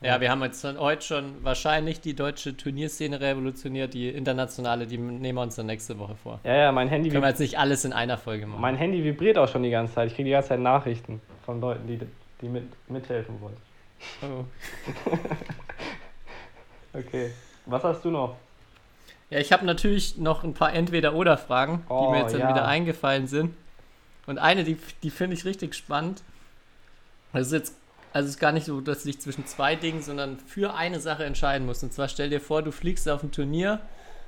Ja, wir haben jetzt heute schon wahrscheinlich die deutsche Turnierszene revolutioniert, die internationale, die nehmen wir uns dann nächste Woche vor. Ja, ja, mein Handy, Können wir jetzt nicht alles in einer Folge machen. mein Handy vibriert auch schon die ganze Zeit. Ich kriege die ganze Zeit Nachrichten von Leuten, die, die mit, mithelfen wollen. oh. *laughs* Okay. Was hast du noch? Ja, ich habe natürlich noch ein paar Entweder-Oder-Fragen, die Oh, mir jetzt dann ja. wieder eingefallen sind. Und eine, die, die finde ich richtig spannend. Das ist jetzt, also es ist gar nicht so, dass du dich zwischen zwei Dingen, sondern für eine Sache entscheiden musst. Und zwar stell dir vor, du fliegst auf ein Turnier,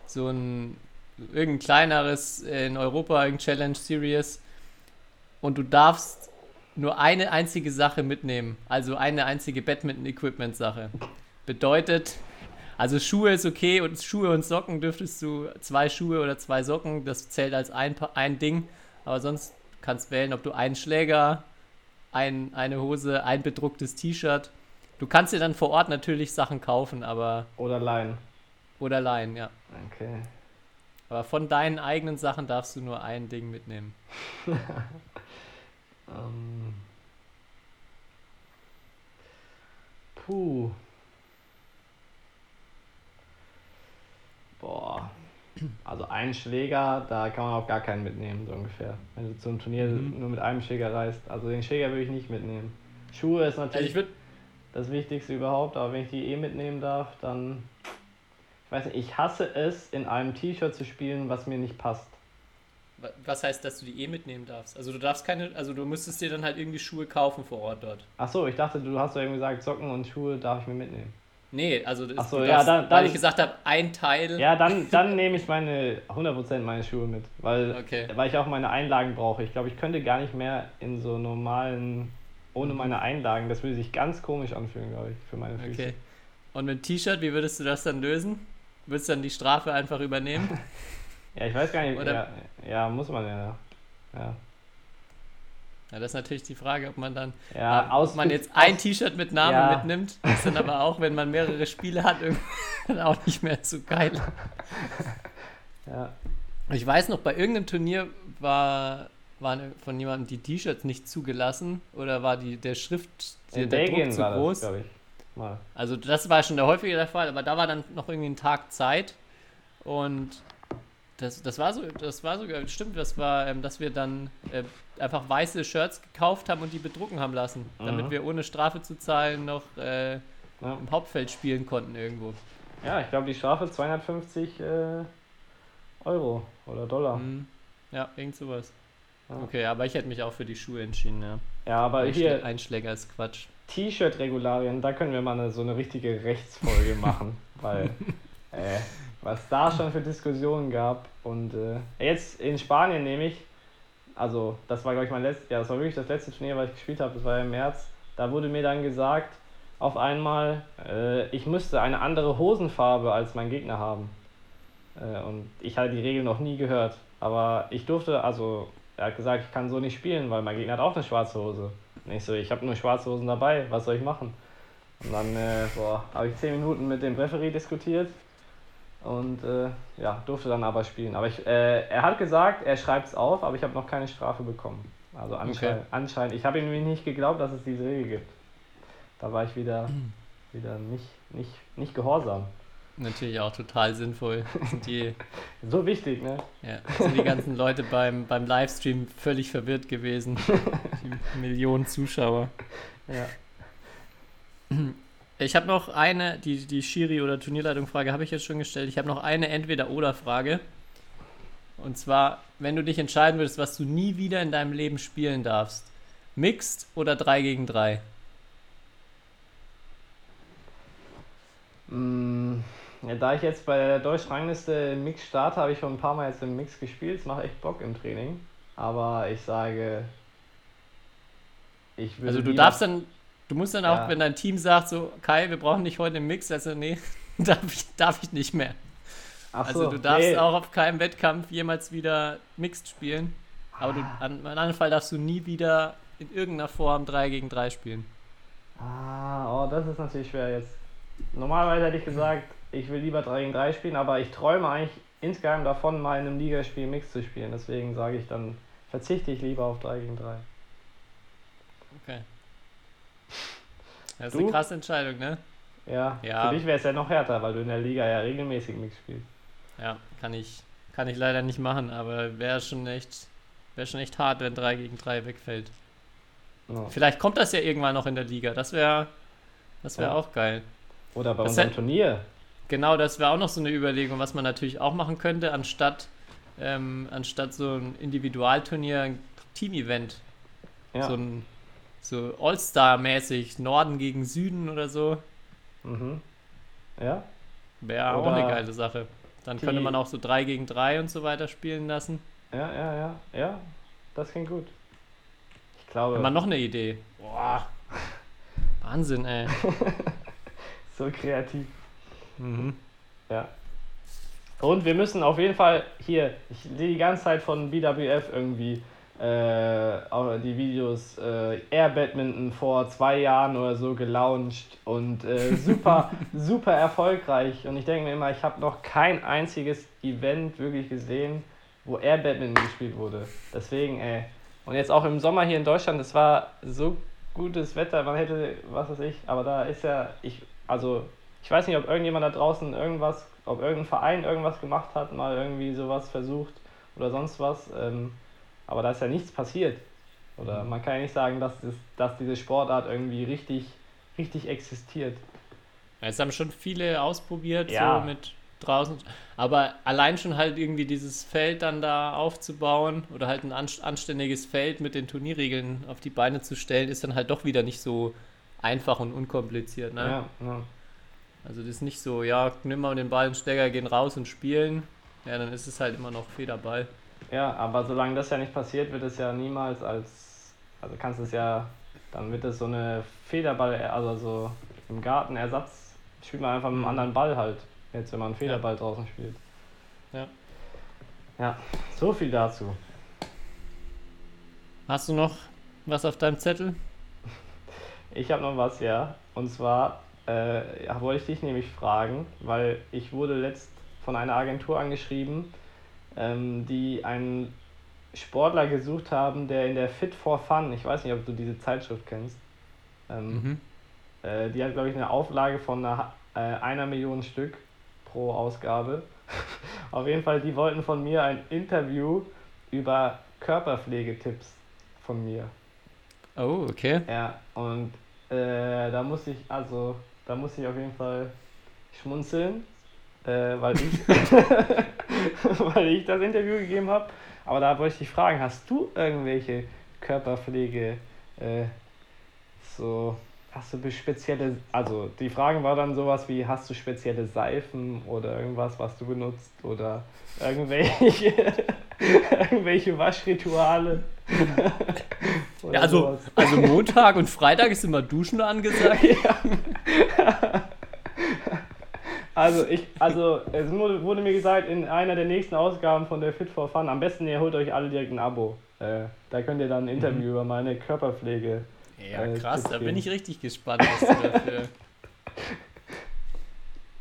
so ein irgendein kleineres in Europa, irgendein Challenge Series, und du darfst nur eine einzige Sache mitnehmen. Also eine einzige Badminton-Equipment-Sache. Bedeutet, also Schuhe ist okay und Schuhe und Socken dürftest du zwei Schuhe oder zwei Socken, das zählt als ein, ein Ding. Aber sonst kannst wählen, ob du einen Schläger, ein, eine Hose, ein bedrucktes T-Shirt. Du kannst dir dann vor Ort natürlich Sachen kaufen, aber Oder Line? oder leihen, ja. Okay. Aber von deinen eigenen Sachen darfst du nur ein Ding mitnehmen. *laughs* Ähm. Puh. Boah. Also ein Schläger, da kann man auch gar keinen mitnehmen, so ungefähr. Wenn du zum Turnier Mhm. nur mit einem Schläger reist. Also den Schläger würde ich nicht mitnehmen. Schuhe ist Also natürlich ich würde das Wichtigste überhaupt, aber wenn ich die eh mitnehmen darf, dann. Ich weiß nicht, ich hasse es, in einem T-Shirt zu spielen, was mir nicht passt. Wa- Was heißt, dass du die eh mitnehmen darfst? Also du darfst keine, also du müsstest dir dann halt irgendwie Schuhe kaufen vor Ort dort. Achso, ich dachte, du hast ja irgendwie gesagt, Socken und Schuhe darf ich mir mitnehmen. Nee, also das, so, ja, dann- weil dann- ich gesagt habe, ein Teil. Ja, dann, *laughs* dann nehme ich meine 100% meine Schuhe mit, weil, Okay. weil ich auch meine Einlagen brauche. Ich glaube, ich könnte gar nicht mehr in so normalen, ohne Mhm. meine Einlagen. Das würde sich ganz komisch anfühlen, glaube ich, für meine Füße. Okay. Und mit T-Shirt, wie würdest du das dann lösen? Würdest du dann die Strafe einfach übernehmen? *laughs* Ja, ich weiß gar nicht. Oder- Ja, ja, muss man ja. Ja, Ja, das ist natürlich die Frage, ob man dann, ja ähm, ob man jetzt ein T-Shirt mit Namen Ja. mitnimmt, ist dann aber auch, wenn man mehrere Spiele hat, irgendwann *laughs* auch nicht mehr so geil. *laughs* Ja, Ich weiß noch, bei irgendeinem Turnier war, waren von jemandem die T-Shirts nicht zugelassen oder war die, der Schrift, der, der Druck zu war groß. das. Mal. Also das war schon der häufige der Fall, aber da war dann noch irgendwie ein Tag Zeit und das, das war so, das war sogar, stimmt, das war, ähm, dass wir dann äh, einfach weiße Shirts gekauft haben und die bedrucken haben lassen, damit Mhm. wir ohne Strafe zu zahlen noch äh, Ja. im Hauptfeld spielen konnten irgendwo. ja, ich glaube, die Strafe 250 äh, Euro oder Dollar. Mhm. Ja, irgend sowas. Ja. Okay, aber ich hätte mich auch für die Schuhe entschieden, ja. Ja, aber Einschlä- hier, Einschläger ist Quatsch. T-Shirt-Regularien, da können wir mal eine, so eine richtige Rechtsfolge *laughs* machen, weil äh, was da schon für Diskussionen gab und äh, jetzt in Spanien nehme ich, also das war glaube ich mein letztes, ja das war wirklich das letzte Turnier, was ich gespielt habe, das war im März, da wurde mir dann gesagt, auf einmal, äh, ich müsste eine andere Hosenfarbe als mein Gegner haben. Äh, und ich hatte die Regel noch nie gehört, aber ich durfte, also er hat gesagt, ich kann so nicht spielen, weil mein Gegner hat auch eine schwarze Hose. Und ich so, ich habe nur schwarze Hosen dabei, was soll ich machen? Und dann äh, habe ich zehn Minuten mit dem Referee diskutiert und äh, ja, durfte dann aber spielen. Aber ich, äh, er hat gesagt, er schreibt es auf, aber ich habe noch keine Strafe bekommen. Also anscheinend, anscheinend ich habe ihm nicht geglaubt, dass es diese Regel gibt. Da war ich wieder, *clears throat* wieder nicht, nicht, nicht gehorsam. Natürlich auch total sinnvoll. Sind die, *laughs* So wichtig, ne? ja, sind die ganzen Leute beim, beim Livestream völlig verwirrt gewesen. *laughs* Die Millionen Zuschauer. Ja. *clears throat* Ich habe noch eine, die, die Schiri- oder Turnierleitung-Frage habe ich jetzt schon gestellt. Ich habe noch eine Entweder-Oder-Frage. Und zwar, wenn du dich entscheiden würdest, was du nie wieder in deinem Leben spielen darfst. Mixed oder 3 gegen 3? Mm, Ja, da ich jetzt bei der Deutschrangliste im Mix starte, habe ich schon ein paar Mal jetzt im Mix gespielt. Es macht echt Bock im Training. Aber ich sage, ich würde. Also du darfst dann, du musst dann auch, Ja. wenn dein Team sagt, so, Kai, wir brauchen dich heute im Mix, also nee, *laughs* darf ich, darf ich nicht mehr. Ach Also so, du darfst nee, auch auf keinem Wettkampf jemals wieder Mixed spielen. Aber du, an, in einem Fall darfst du nie wieder in irgendeiner Form 3 gegen 3 spielen. Ah, oh, das ist natürlich schwer jetzt. Normalerweise hätte ich gesagt, ich will lieber 3 gegen 3 spielen, aber ich träume eigentlich insgeheim davon, mal in einem Ligaspiel Mix zu spielen. Deswegen sage ich dann, verzichte ich lieber auf 3 gegen 3. Das ist Du? eine krasse Entscheidung, ne? Ja, Ja. für dich wäre es ja noch härter, weil du in der Liga ja regelmäßig Mix spielst. Ja, kann ich, kann ich leider nicht machen, aber wäre schon echt, wäre schon echt hart, wenn 3 gegen 3 wegfällt. Ja. Vielleicht kommt das ja irgendwann noch in der Liga. Das wäre, das wäre Ja. auch geil. Oder bei Das unserem hätt- Turnier. Genau, das wäre auch noch so eine Überlegung, was man natürlich auch machen könnte, anstatt, ähm, anstatt so ein Individualturnier, ein Team-Event. Ja. So ein so All-Star-mäßig, Norden gegen Süden oder so. mhm. Ja? Wäre auch eine geile Sache. Dann könnte man auch so 3 gegen 3 und so weiter spielen lassen. Ja, ja, ja, ja. Das klingt gut. Ich glaube, Haben wir noch eine Idee? Boah. *laughs* Wahnsinn, ey. *laughs* so kreativ. Mhm. Ja. Und wir müssen auf jeden Fall hier, ich sehe die ganze Zeit von BWF irgendwie äh, die Videos äh, Air Badminton vor zwei Jahren oder so gelauncht und äh, super, *laughs* super erfolgreich. Und ich denke mir immer, ich habe noch kein einziges Event wirklich gesehen, wo Air Badminton gespielt wurde. Deswegen, ey. Und jetzt auch im Sommer hier in Deutschland, es war so gutes Wetter, man hätte, was weiß ich, aber da ist ja, ich, also ich weiß nicht, ob irgendjemand da draußen irgendwas, ob irgendein Verein irgendwas gemacht hat, mal irgendwie sowas versucht oder sonst was. Ähm, aber da ist ja nichts passiert. Oder man kann ja nicht sagen, dass, das, dass diese Sportart irgendwie richtig, richtig existiert. Es haben schon viele ausprobiert, Ja. so mit draußen. Aber allein schon halt irgendwie dieses Feld dann da aufzubauen oder halt ein anst- anständiges Feld mit den Turnierregeln auf die Beine zu stellen, ist dann halt doch wieder nicht so einfach und unkompliziert. Ne? Ja, ja. Also das ist nicht so, ja, nimm mal den Ball und Stecker, gehen raus und spielen. Ja, dann ist es halt immer noch Federball. Ja, aber solange das ja nicht passiert, wird es ja niemals als, also kannst du es ja, dann wird es so eine Federball, also so im Garten Ersatz, spielt man einfach mit einem anderen Ball halt, jetzt wenn man einen Federball draußen spielt. Ja. Ja, so viel dazu. Hast du noch was auf deinem Zettel? *laughs* Ich habe noch was, ja. Und zwar äh, ja, wollte ich dich nämlich fragen, weil ich wurde letzt von einer Agentur angeschrieben, ähm, die einen Sportler gesucht haben, der in der Fit for Fun, ich weiß nicht, ob du diese Zeitschrift kennst, ähm, Mhm. äh, die hat, glaube ich, eine Auflage von einer, äh, einer Million Stück pro Ausgabe. *laughs* Auf jeden Fall, die wollten von mir ein Interview über Körperpflegetipps von mir. Oh, okay. Ja, und äh, da muss ich, also, da muss ich auf jeden Fall schmunzeln, äh, weil, ich, *laughs* *laughs* *laughs* weil ich das Interview gegeben habe. Aber da wollte ich dich fragen, hast du irgendwelche Körperpflege, äh, so, hast du spezielle, also die Fragen war dann sowas wie, hast du spezielle Seifen oder irgendwas, was du benutzt oder irgendwelche, *laughs* irgendwelche Waschrituale? Ja, also, sowas. also Montag und Freitag ist immer Duschen *laughs* angesagt. Also ich, also es wurde, mir gesagt, in einer der nächsten Ausgaben von der Fit for Fun, am besten ihr holt euch alle direkt ein Abo. Äh, da könnt ihr dann ein Interview über meine Körperpflege. Ja, Äh, krass, da bin ich richtig gespannt, was du da für,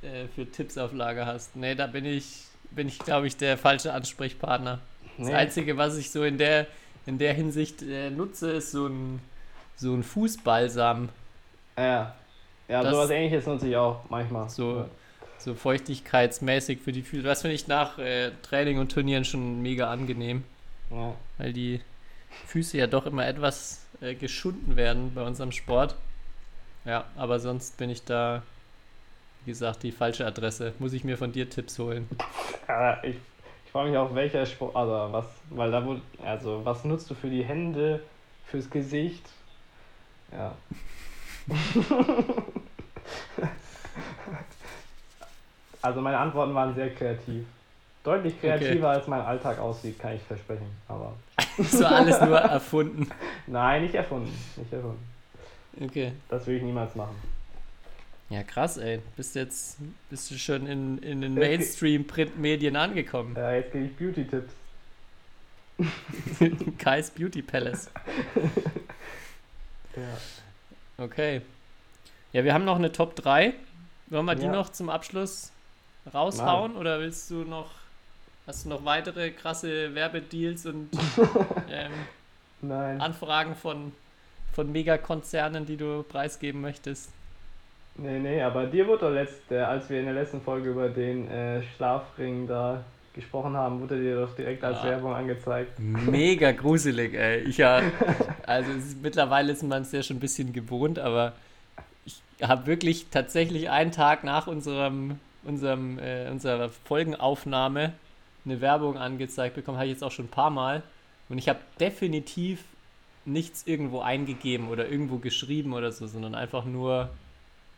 *laughs* äh, für Tipps auf Lager hast. Nee, da bin ich, bin ich, glaube ich, der falsche Ansprechpartner. Das Nee. Einzige, was ich so in der, in der Hinsicht äh, nutze, ist so ein, so ein Fußbalsam. Ja, ja Das- sowas ähnliches nutze ich auch manchmal. So, so feuchtigkeitsmäßig für die Füße. Das finde ich nach äh, Training und Turnieren schon mega angenehm, Ja. weil die Füße ja doch immer etwas äh, geschunden werden bei unserem Sport. Ja, aber sonst bin ich da, wie gesagt, die falsche Adresse. Muss ich mir von dir Tipps holen. *laughs* Ja, ich, ich frage mich auch, welcher Sport, also was, weil da wurde, also was nutzt du für die Hände, fürs Gesicht? Ja. *laughs* also meine Antworten waren sehr kreativ. Deutlich kreativer als mein Alltag aussieht, kann ich versprechen. Aber *laughs* Das war alles nur erfunden. nein, nicht erfunden. Nicht erfunden. Okay. Das würde ich niemals machen. Ja, krass, ey. Bist jetzt bist du schon in, in den Mainstream-Printmedien angekommen. Ja, jetzt gebe ich Beauty-Tipps. *laughs* Kai's Beauty Palace. Ja. Okay. Ja, wir haben noch eine Top 3. Wollen wir die Ja. noch zum Abschluss raushauen oder willst du noch, hast du noch weitere krasse Werbedeals und *laughs* ähm, Nein. Anfragen von, von Megakonzernen, die du preisgeben möchtest? Nee, nee, aber dir wurde doch letzt, äh, als wir in der letzten Folge über den äh, Schlafring da gesprochen haben, wurde dir doch direkt als Ja. Werbung angezeigt. Mega *laughs* gruselig, ey. Ich ja, also es ist, mittlerweile ist man es ja schon ein bisschen gewohnt, aber ich habe wirklich tatsächlich einen Tag nach unserem, unserem, äh, unserer Folgenaufnahme eine Werbung angezeigt bekommen, habe ich jetzt auch schon ein paar Mal. Und ich habe definitiv nichts irgendwo eingegeben oder irgendwo geschrieben oder so, sondern einfach nur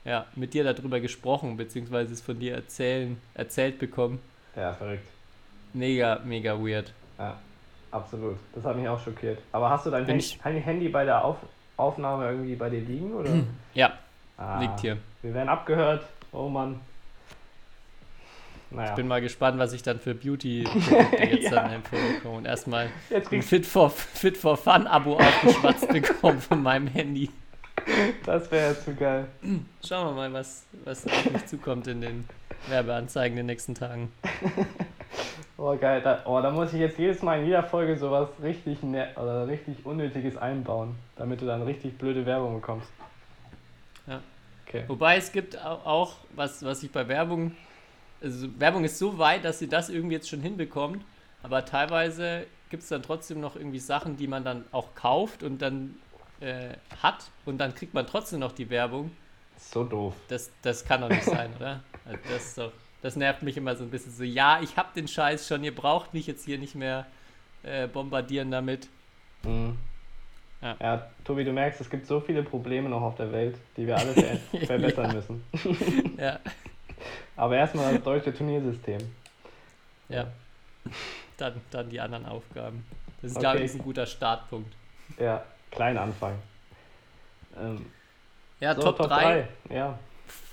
ja, mit dir darüber gesprochen, beziehungsweise es von dir erzählen, erzählt bekommen. Ja, verrückt. Mega, mega weird. Ja, absolut. Das hat mich auch schockiert. Aber hast du dein Bin Handy, ich- Handy bei der Auf Aufnahme irgendwie bei dir liegen? Oder? Ja, Ah, liegt hier. Wir werden abgehört. Oh Mann. Naja. Ich bin mal gespannt, was ich dann für Beauty-Produkte *laughs* jetzt Ja. dann empfohlen bekomme. Und erstmal ein Fit for, Fit for Fun-Abo aufgeschwatzt bekommen von meinem Handy. das wäre ja zu geil. Schauen wir mal, was, was auf mich zukommt in den Werbeanzeigen in den nächsten Tagen. *laughs* Oh geil, da, oh, da muss ich jetzt jedes Mal in jeder Folge sowas richtig ne oder richtig Unnötiges einbauen, damit du dann richtig blöde Werbung bekommst. Ja. Okay. Wobei es gibt au- auch, was, was ich bei Werbung, also Werbung ist so weit, dass sie das irgendwie jetzt schon hinbekommt, aber teilweise gibt es dann trotzdem noch irgendwie Sachen, die man dann auch kauft und dann äh, hat und dann kriegt man trotzdem noch die Werbung. So doof. Das, das kann doch nicht sein, oder? Also das, ist doch, das nervt mich immer so ein bisschen so. Ja, ich hab den Scheiß schon, ihr braucht mich jetzt hier nicht mehr äh, bombardieren damit. Mhm. Ja. Ja. Tobi, du merkst, es gibt so viele Probleme noch auf der Welt, die wir alle ver *laughs* verbessern müssen. *laughs* *laughs* Ja, Aber erstmal das deutsche Turniersystem. ja. Dann, dann die anderen Aufgaben. Das ist, Okay. glaube ich, ein guter Startpunkt. Ja, klein Anfang. Ähm, Ja, so, Top 3. drei. Ja.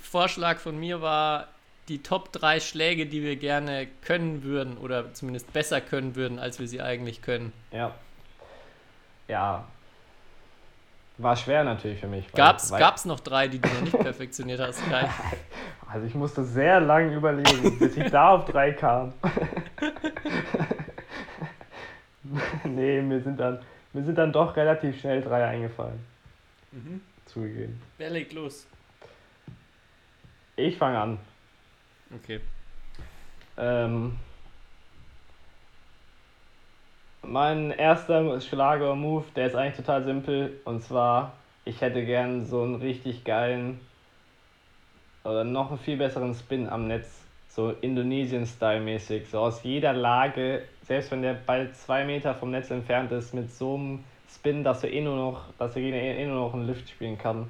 Vorschlag von mir war die Top 3 Schläge, die wir gerne können würden oder zumindest besser können würden, als wir sie eigentlich können. Ja. Ja. War schwer natürlich für mich. weil- gab's noch drei, die du noch nicht *laughs* perfektioniert hast, Kai? *laughs* Also ich musste sehr lang überlegen, bis ich da auf drei kam. *laughs* nee, mir sind, dann, mir sind dann doch relativ schnell drei eingefallen. Zugegeben. Wer legt los? Ich fange an. Okay. Ähm, mein erster Schlager-Move, der ist eigentlich total simpel. Und zwar, ich hätte gern so einen richtig geilen oder noch einen viel besseren Spin am Netz. So Indonesien-Style-mäßig. So aus jeder Lage, selbst wenn der Ball zwei Meter vom Netz entfernt ist, mit so einem Spin, dass er eh nur noch, dass der Gegner eh nur noch einen Lift spielen kann.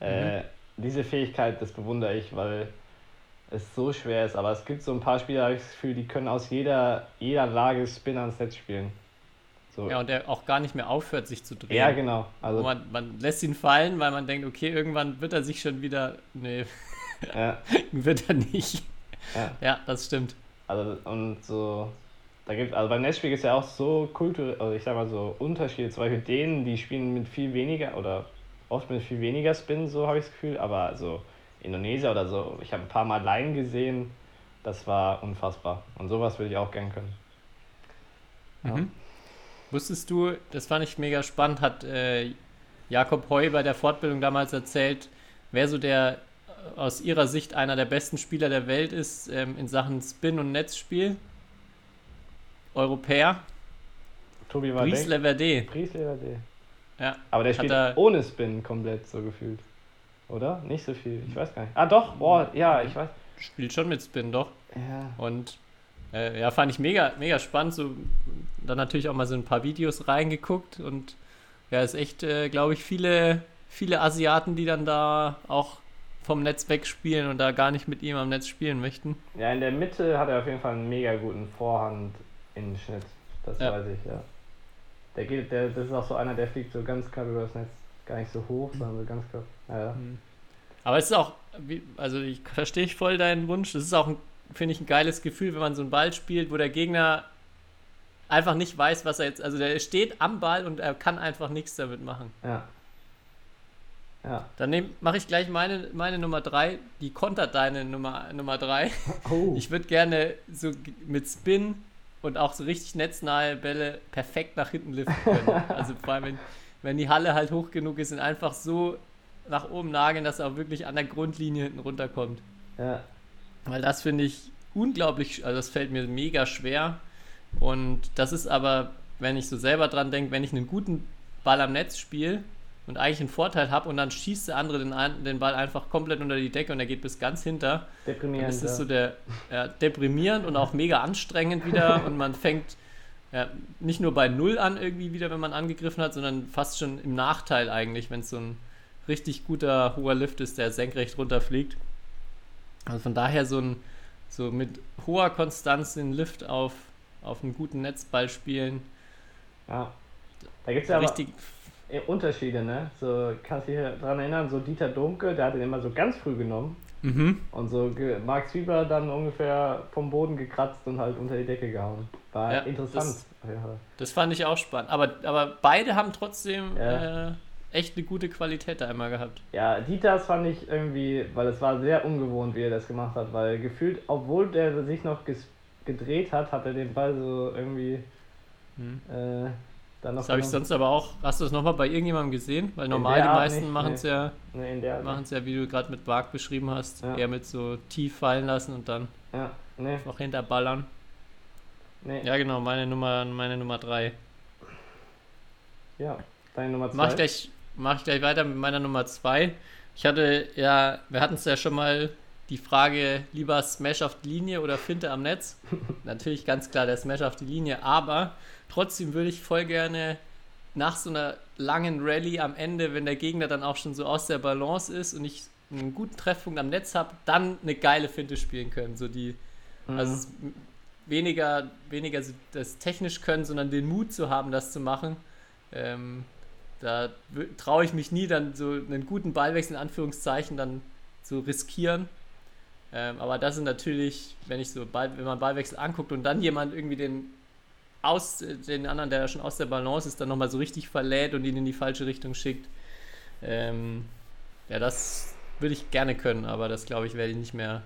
Äh, diese Fähigkeit, das bewundere ich, weil es so schwer ist. Aber es gibt so ein paar Spieler, habe ich das Gefühl, die können aus jeder, jeder Lage Spin ans Netz spielen. So. Ja, und der auch gar nicht mehr aufhört, sich zu drehen. Ja, genau. Also, Man, man lässt ihn fallen, weil man denkt, okay, irgendwann wird er sich schon wieder. Nee, ja, *laughs* wird er nicht. ja. Ja, das stimmt. Also, und so, da gibt also beim Netzspiel ist ja auch so kulturell, also ich sag mal so Unterschiede. Zum Beispiel denen, die spielen mit viel weniger oder oft mit viel weniger Spin, so habe ich das Gefühl. Aber so Indonesier oder so, ich habe ein paar Mal Line gesehen, das war unfassbar. Und sowas würde ich auch gern können. Ja. Mhm. Wusstest du, das fand ich mega spannend, hat äh, Jakob Heu bei der Fortbildung damals erzählt, wer so der aus ihrer Sicht einer der besten Spieler der Welt ist ähm, in Sachen Spin- und Netzspiel? Europäer? Tobi war Brice weg. Leverde. Brice Leverde. Ja, Aber der spielt er- ohne Spin komplett so gefühlt. Oder? Nicht so viel. Ich weiß gar nicht. Ah, doch. Boah, ja, ich weiß. spielt schon mit Spin, doch. Ja. Und äh, ja, fand ich mega, mega spannend. So, dann natürlich auch mal so ein paar Videos reingeguckt und ja, ist echt, äh, glaube ich, viele, viele Asiaten, die dann da auch vom Netz wegspielen und da gar nicht mit ihm am Netz spielen möchten. Ja, in der Mitte hat er auf jeden Fall einen mega guten Vorhand in Schnitt. Das Ja. weiß ich, ja. Der geht, der, das ist auch so einer, der fliegt so ganz knapp übers Netz. Gar nicht so hoch, sondern so ganz knapp. Ja, ja. Aber es ist auch, also ich verstehe ich voll deinen Wunsch. Es ist auch, finde ich, ein geiles Gefühl, wenn man so einen Ball spielt, wo der Gegner einfach nicht weiß, was er jetzt, also der steht am Ball und er kann einfach nichts damit machen. ja. Ja. Dann mache ich gleich meine, meine Nummer 3, die kontert deine Nummer 3. Nummer drei. Oh. *laughs* Ich würde gerne so mit Spin und auch so richtig netznahe Bälle perfekt nach hinten liften können. *laughs* Also vor allem, wenn, wenn die Halle halt hoch genug ist und einfach so nach oben nageln, dass er auch wirklich an der Grundlinie hinten runterkommt. ja. Weil das finde ich unglaublich, also das fällt mir mega schwer. Und das ist aber, wenn ich so selber dran denke, wenn ich einen guten Ball am Netz spiele und eigentlich einen Vorteil habe und dann schießt der andere den, den Ball einfach komplett unter die Decke und er geht bis ganz hinter, Deprimierend. ist das ja. so der ja, deprimierend und auch mega anstrengend wieder *laughs* und man fängt ja, nicht nur bei Null an irgendwie wieder, wenn man angegriffen hat, sondern fast schon im Nachteil eigentlich, wenn es so ein richtig guter hoher Lift ist, der senkrecht runterfliegt. Also von daher so ein so mit hoher Konstanz den Lift auf, auf einen guten Netzball spielen. ja. Da gibt es ja aber richtig. äh, Unterschiede, ne? So, kannst du dich daran erinnern, so Dieter Domke, der hat den immer so ganz früh genommen Mhm. und so Marc Zwiebler dann ungefähr vom Boden gekratzt und halt unter die Decke gehauen. War Ja, interessant. das-. Das fand ich auch spannend. Aber, aber beide haben trotzdem Ja. äh, echt eine gute Qualität da immer gehabt. Ja, Dieters fand ich irgendwie, weil es war sehr ungewohnt, wie er das gemacht hat, weil gefühlt, obwohl der sich noch gedreht hat, hat er den Ball so irgendwie Mhm. äh, dann. Das habe ich sonst aber auch. Hast du das nochmal bei irgendjemandem gesehen? Weil normal die meisten machen nee. es ja, Nee, in der. machen's ja, wie du gerade mit Bark beschrieben hast, Ja. eher mit so tief fallen lassen und dann Ja, nee, noch hinterballern. nee. Ja, genau, meine Nummer, meine Nummer 3. Ja, deine Nummer zwei. Mach ich, gleich, mach ich gleich weiter mit meiner Nummer 2. Ich hatte ja, wir hatten es ja schon mal die Frage, lieber Smash auf die Linie oder Finte am Netz. *laughs* Natürlich ganz klar der Smash auf die Linie, aber trotzdem würde ich voll gerne nach so einer langen Rallye am Ende, wenn der Gegner dann auch schon so aus der Balance ist und ich einen guten Treffpunkt am Netz habe, dann eine geile Finte spielen können. So die, Mhm. also weniger, weniger das technisch können, sondern den Mut zu haben, das zu machen. Ähm, da traue ich mich nie, dann so einen guten Ballwechsel in Anführungszeichen dann zu riskieren. Ähm, aber das sind natürlich, wenn ich so Ball, wenn man Ballwechsel anguckt und dann jemand irgendwie den aus den anderen, der schon aus der Balance ist, dann nochmal so richtig verlädt und ihn in die falsche Richtung schickt. Ähm, ja, das würde ich gerne können, aber das glaube ich werde ich nicht mehr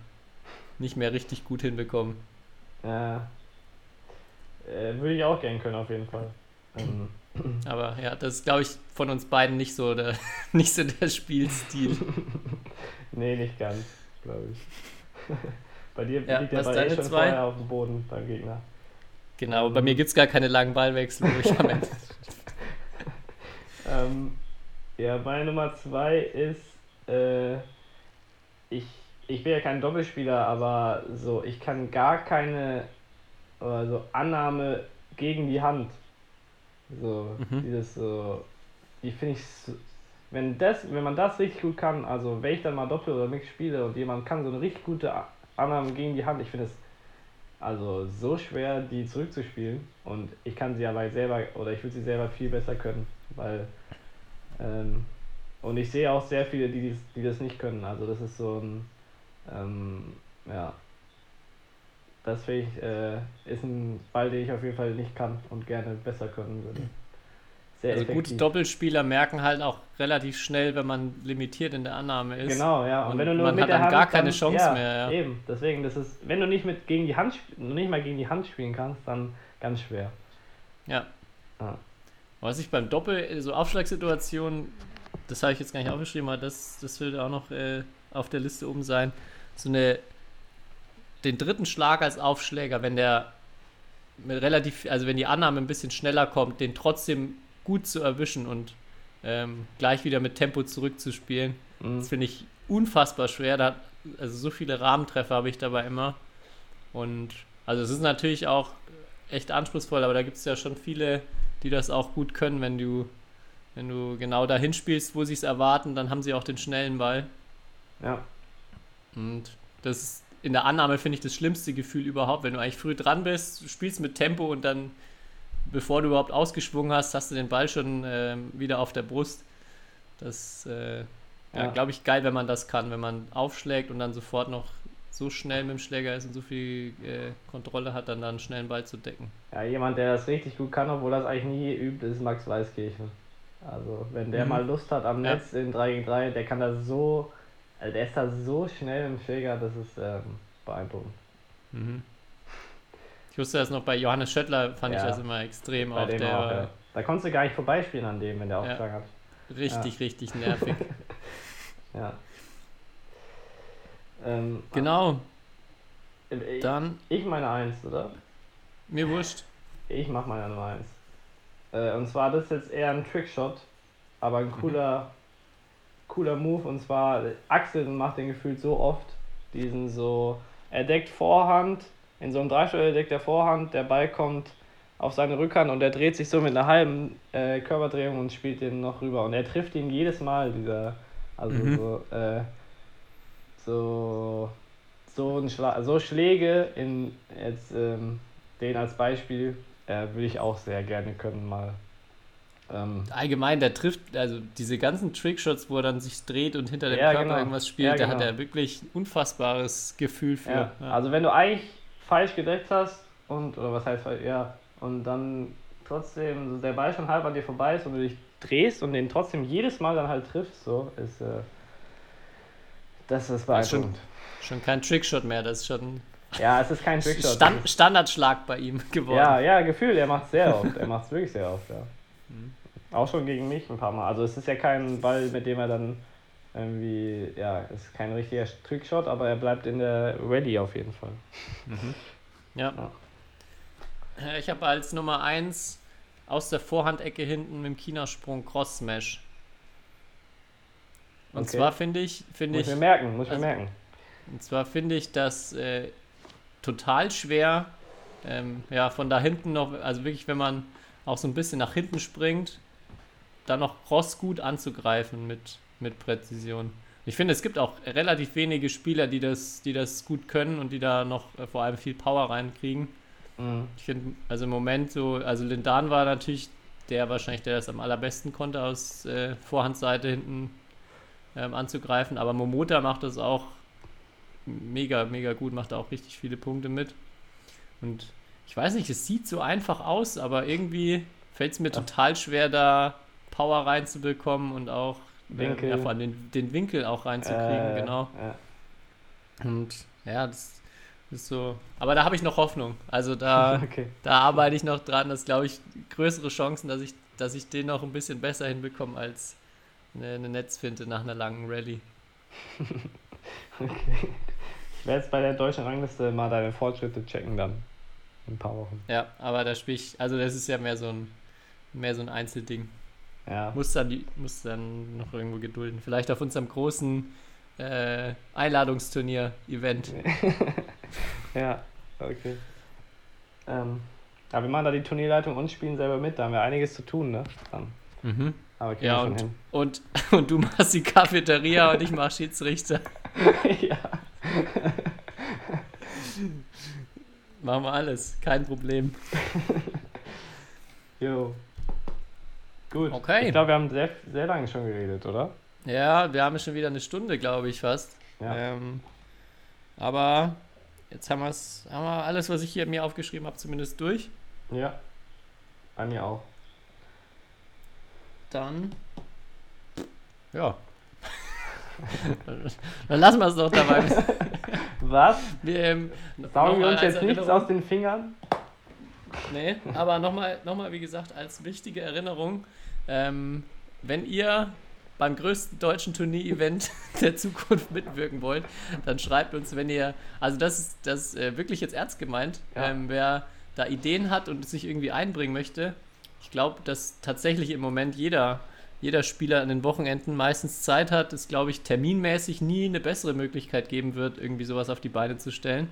nicht mehr richtig gut hinbekommen. Ja. Äh, würde ich auch gern können, auf jeden Fall. Ähm, *clears throat* Aber ja, das ist glaube ich von uns beiden nicht so der *laughs* nicht so der Spielstil. *laughs* nee, nicht ganz, glaube ich. *laughs* Bei dir Ja, liegt der Ball eh schon zwei? vorher auf dem Boden beim Gegner. Genau, bei mir gibt es gar keine langen Ballwechsel. *laughs* Ähm, ja, meine Nummer zwei ist, äh, ich, ich bin ja kein Doppelspieler, aber so, ich kann gar keine oder so Annahme gegen die Hand. So, Mhm. dieses so, die finde ich, wenn das, wenn man das richtig gut kann, also wenn ich dann mal Doppel oder Mix spiele und jemand kann so eine richtig gute Annahme gegen die Hand, ich finde es also so schwer, die zurückzuspielen und ich kann sie aber selber oder ich würde sie selber viel besser können, weil ähm, und ich sehe auch sehr viele, die, die das nicht können. Also das ist so ein ähm, ja das finde ich äh, ist ein Ball, den ich auf jeden Fall nicht kann und gerne besser können würde. Sehr Also gute effektiv. Doppelspieler merken halt auch relativ schnell, wenn man limitiert in der Annahme ist. Genau, ja. Und, Und wenn du nur man mit hat der dann Hand gar keine dann- Chance ja, mehr, ja. Eben, deswegen, das ist, wenn du nicht mit gegen die Hand, nicht mal gegen die Hand spielen kannst, dann ganz schwer. Ja. Ah. Was ich beim Doppel, so Aufschlagssituationen, das habe ich jetzt gar nicht aufgeschrieben, aber das, das würde auch noch äh, auf der Liste oben sein. So eine, den dritten Schlag als Aufschläger, wenn der relativ, also wenn die Annahme ein bisschen schneller kommt, den trotzdem gut zu erwischen und ähm, gleich wieder mit Tempo zurückzuspielen. Mhm. Das finde ich unfassbar schwer. Da also so viele Rahmentreffer habe ich dabei immer. Und also es ist natürlich auch echt anspruchsvoll, aber da gibt es ja schon viele, die das auch gut können, wenn du, wenn du genau dahin spielst, wo sie es erwarten, dann haben sie auch den schnellen Ball. Ja, Und das ist in der Annahme, finde ich, das schlimmste Gefühl überhaupt, wenn du eigentlich früh dran bist, spielst mit Tempo und dann, bevor du überhaupt ausgeschwungen hast, hast du den Ball schon ähm, wieder auf der Brust. Das äh, ja, Ja. glaube ich, geil, wenn man das kann, wenn man aufschlägt und dann sofort noch so schnell mit dem Schläger ist und so viel äh, Kontrolle hat, dann dann schnell einen Ball zu decken. ja, jemand, der das richtig gut kann, obwohl das eigentlich nie übt, ist Max Weißkirchen. Also, wenn der Mhm. mal Lust hat am Ja. Netz in 3 gegen 3, der kann da so, also der ist da so schnell im Schläger, das ist ähm, beeindruckend. Mhm. Ich wusste das noch bei Johannes Schöttler, fand ich Ja. das immer extrem. Bei Auch der auch, ja. Da konntest du gar nicht vorbeispielen an dem, wenn der aufgeschlagen hat. richtig, richtig nervig. *laughs* Ja. Ähm, genau, ich, dann ich meine Eins, oder? mir wurscht. Ich mach meine Nummer 1. Äh, und zwar, das ist jetzt eher ein Trickshot, aber ein cooler, cooler Move. Und zwar, Axel macht den gefühlt so oft, diesen so, er deckt Vorhand, in so einem Dreischritt deckt er Vorhand, der Ball kommt auf seine Rückhand und er dreht sich so mit einer halben äh, Körperdrehung und spielt den noch rüber. Und er trifft ihn jedes Mal, dieser, also Mhm. so, äh, so, so, ein Schla so Schläge in jetzt ähm, den als Beispiel äh, würde ich auch sehr gerne können mal. Ähm, Allgemein, der trifft, also diese ganzen Trickshots, wo er dann sich dreht und hinter dem Ja, Körper genau. irgendwas spielt, Ja, da hat genau. er wirklich ein unfassbares Gefühl für. Ja. Also wenn du eigentlich falsch gedeckt hast und oder was heißt ja und dann trotzdem so der Ball schon halb an dir vorbei ist und du dich drehst und den trotzdem jedes Mal dann halt triffst, so ist äh, das ist ist schon- beeindruckend. Schon kein Trickshot mehr, das ist schon Ja, es ist kein Trickshot. Stand, Standardschlag bei ihm *laughs* geworden. Ja, ja, Gefühl, er macht es sehr oft. Er macht es wirklich sehr oft, ja. *laughs* Mhm. Auch schon gegen mich ein paar Mal. Also es ist ja kein Ball, mit dem er dann irgendwie, ja, es ist kein richtiger Trickshot, aber er bleibt in der Ready auf jeden Fall. Ja. Äh, Ich habe als Nummer 1 aus der Vorhandecke hinten mit dem China-Sprung Cross Smash. Und Okay. zwar finde ich, finde Muss ich, ich mir merken, muss ich also- mir merken. und zwar finde ich das äh, total schwer, ähm, ja, von da hinten noch, also wirklich, wenn man auch so ein bisschen nach hinten springt, dann noch Cross gut anzugreifen mit, mit Präzision. Ich finde, es gibt auch relativ wenige Spieler, die das, die das gut können und die da noch äh, vor allem viel Power reinkriegen. Mhm. Ich finde, also im Moment so, also Lindan war natürlich der wahrscheinlich, der das am allerbesten konnte, aus äh, Vorhandseite hinten ähm, anzugreifen. Aber Momota macht das auch mega, mega gut, macht auch richtig viele Punkte mit. Und ich weiß nicht, es sieht so einfach aus, aber irgendwie fällt es mir total schwer, da Power reinzubekommen und auch Winkel. ja, vor allem den, den Winkel auch reinzukriegen, Äh, genau. Ja. Und ja, das ist so. Aber da habe ich noch Hoffnung. Also da, *laughs* Okay. da arbeite ich noch dran. Das glaube ich größere Chancen, dass ich, dass ich den noch ein bisschen besser hinbekomme als eine, eine Netzfinte nach einer langen Rallye. *laughs* okay. Ich werde jetzt bei der deutschen Rangliste mal deine Fortschritte checken dann. In ein paar Wochen. Ja, aber da spiele ich, also das ist ja mehr so ein, mehr so ein Einzelding. Ja. Muss dann, die, muss dann noch irgendwo gedulden. Vielleicht auf unserem großen äh, Einladungsturnier-Event. *laughs* Ja, okay. Ähm, aber wir machen da die Turnierleitung und spielen selber mit. Da haben wir einiges zu tun, ne? Dann. Mhm. Aber kriegen Ja, wir und, hin. und, *laughs* und du machst die Cafeteria und ich mach Schiedsrichter. *laughs* ja. Machen wir alles, kein Problem. Jo. Gut. Okay. Ich glaube, wir haben sehr, sehr lange schon geredet, oder? Ja, wir haben schon wieder eine Stunde, glaube ich, fast. Ja. Ähm, aber jetzt haben, wir's, haben wir alles, was ich hier mir aufgeschrieben habe, zumindest durch. Ja. Bei mir auch. Dann. *laughs* Ja. *laughs* Dann lassen wir es doch dabei. Was? Wir, ähm, Saugen wir uns jetzt nichts aus den Fingern? Nee, aber nochmal, noch mal, wie gesagt, als wichtige Erinnerung, ähm, wenn ihr beim größten deutschen Turnier-Event *laughs* der Zukunft mitwirken wollt, dann schreibt uns, wenn ihr, also das ist das ist, äh, wirklich jetzt ernst gemeint, Ja. ähm, wer da Ideen hat und sich irgendwie einbringen möchte. Ich glaube, dass tatsächlich im Moment jeder, jeder Spieler an den Wochenenden meistens Zeit hat, es glaube ich terminmäßig nie eine bessere Möglichkeit geben wird, irgendwie sowas auf die Beine zu stellen.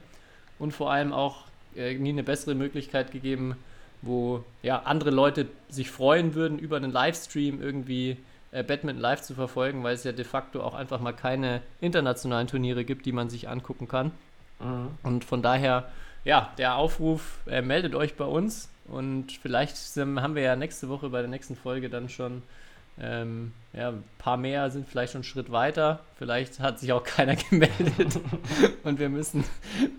Und vor allem auch äh, nie eine bessere Möglichkeit gegeben, wo ja andere Leute sich freuen würden, über einen Livestream irgendwie äh, Badminton live zu verfolgen, weil es ja de facto auch einfach mal keine internationalen Turniere gibt, die man sich angucken kann. Mhm. Und von daher, ja, der Aufruf, äh, meldet euch bei uns und vielleicht haben wir ja nächste Woche bei der nächsten Folge dann schon ähm, ja, ein paar mehr sind vielleicht schon einen Schritt weiter. Vielleicht hat sich auch *laughs* keiner gemeldet und wir müssen,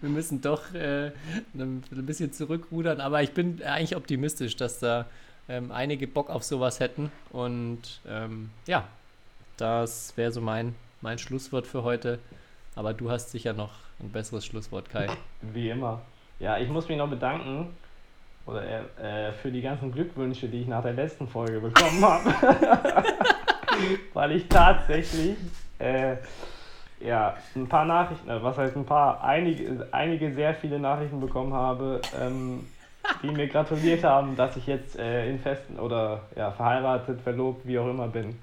wir müssen doch äh, ein bisschen zurückrudern. Aber ich bin eigentlich optimistisch, dass da ähm, einige Bock auf sowas hätten. Und ähm, ja, das wäre so mein, mein Schlusswort für heute. Aber du hast sicher noch ein besseres Schlusswort, Kai. Wie immer. Ja, ich muss mich noch bedanken oder äh, für die ganzen Glückwünsche, die ich nach der letzten Folge bekommen habe. *laughs* Weil ich tatsächlich äh, ja, ein paar Nachrichten, äh, was heißt ein paar, einige, einige sehr viele Nachrichten bekommen habe, ähm, die mir gratuliert haben, dass ich jetzt äh, in festen oder ja, verheiratet, verlobt, wie auch immer bin.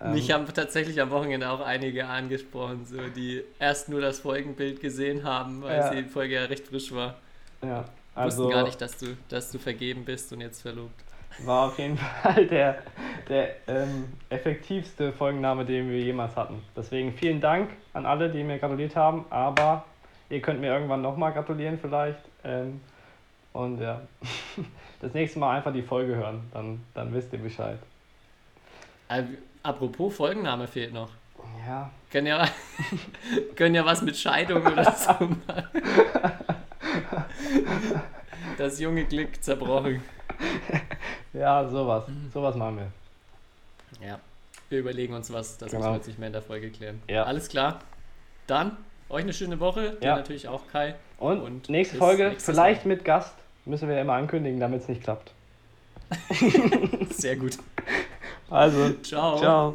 Ähm, Mich haben tatsächlich am Wochenende auch einige angesprochen, so, die erst nur das Folgenbild gesehen haben, weil ja. die Folge ja recht frisch war. Ja, also. Wussten gar nicht, dass du, dass du vergeben bist und jetzt verlobt. War auf jeden *laughs* Fall der, der ähm, effektivste Folgenname, den wir jemals hatten. Deswegen vielen Dank an alle, die mir gratuliert haben, aber ihr könnt mir irgendwann nochmal gratulieren vielleicht. Ähm, und ja, *laughs* das nächste Mal einfach die Folge hören, dann, dann wisst ihr Bescheid. Apropos Folgenname fehlt noch. Ja. Können ja, *laughs* können ja was mit Scheidung oder so machen. *laughs* Das junge Glück zerbrochen. Ja, sowas. Sowas machen wir. Ja. Wir überlegen uns was. Das genau. müssen wir jetzt nicht mehr in der Folge klären. Ja. Alles klar. Dann euch eine schöne Woche. Dir natürlich auch, Kai. Und, Und nächste Folge, vielleicht Mal. mit Gast. Müssen wir ja immer ankündigen, damit es nicht klappt. *laughs* Sehr gut. Also, ciao. Ciao.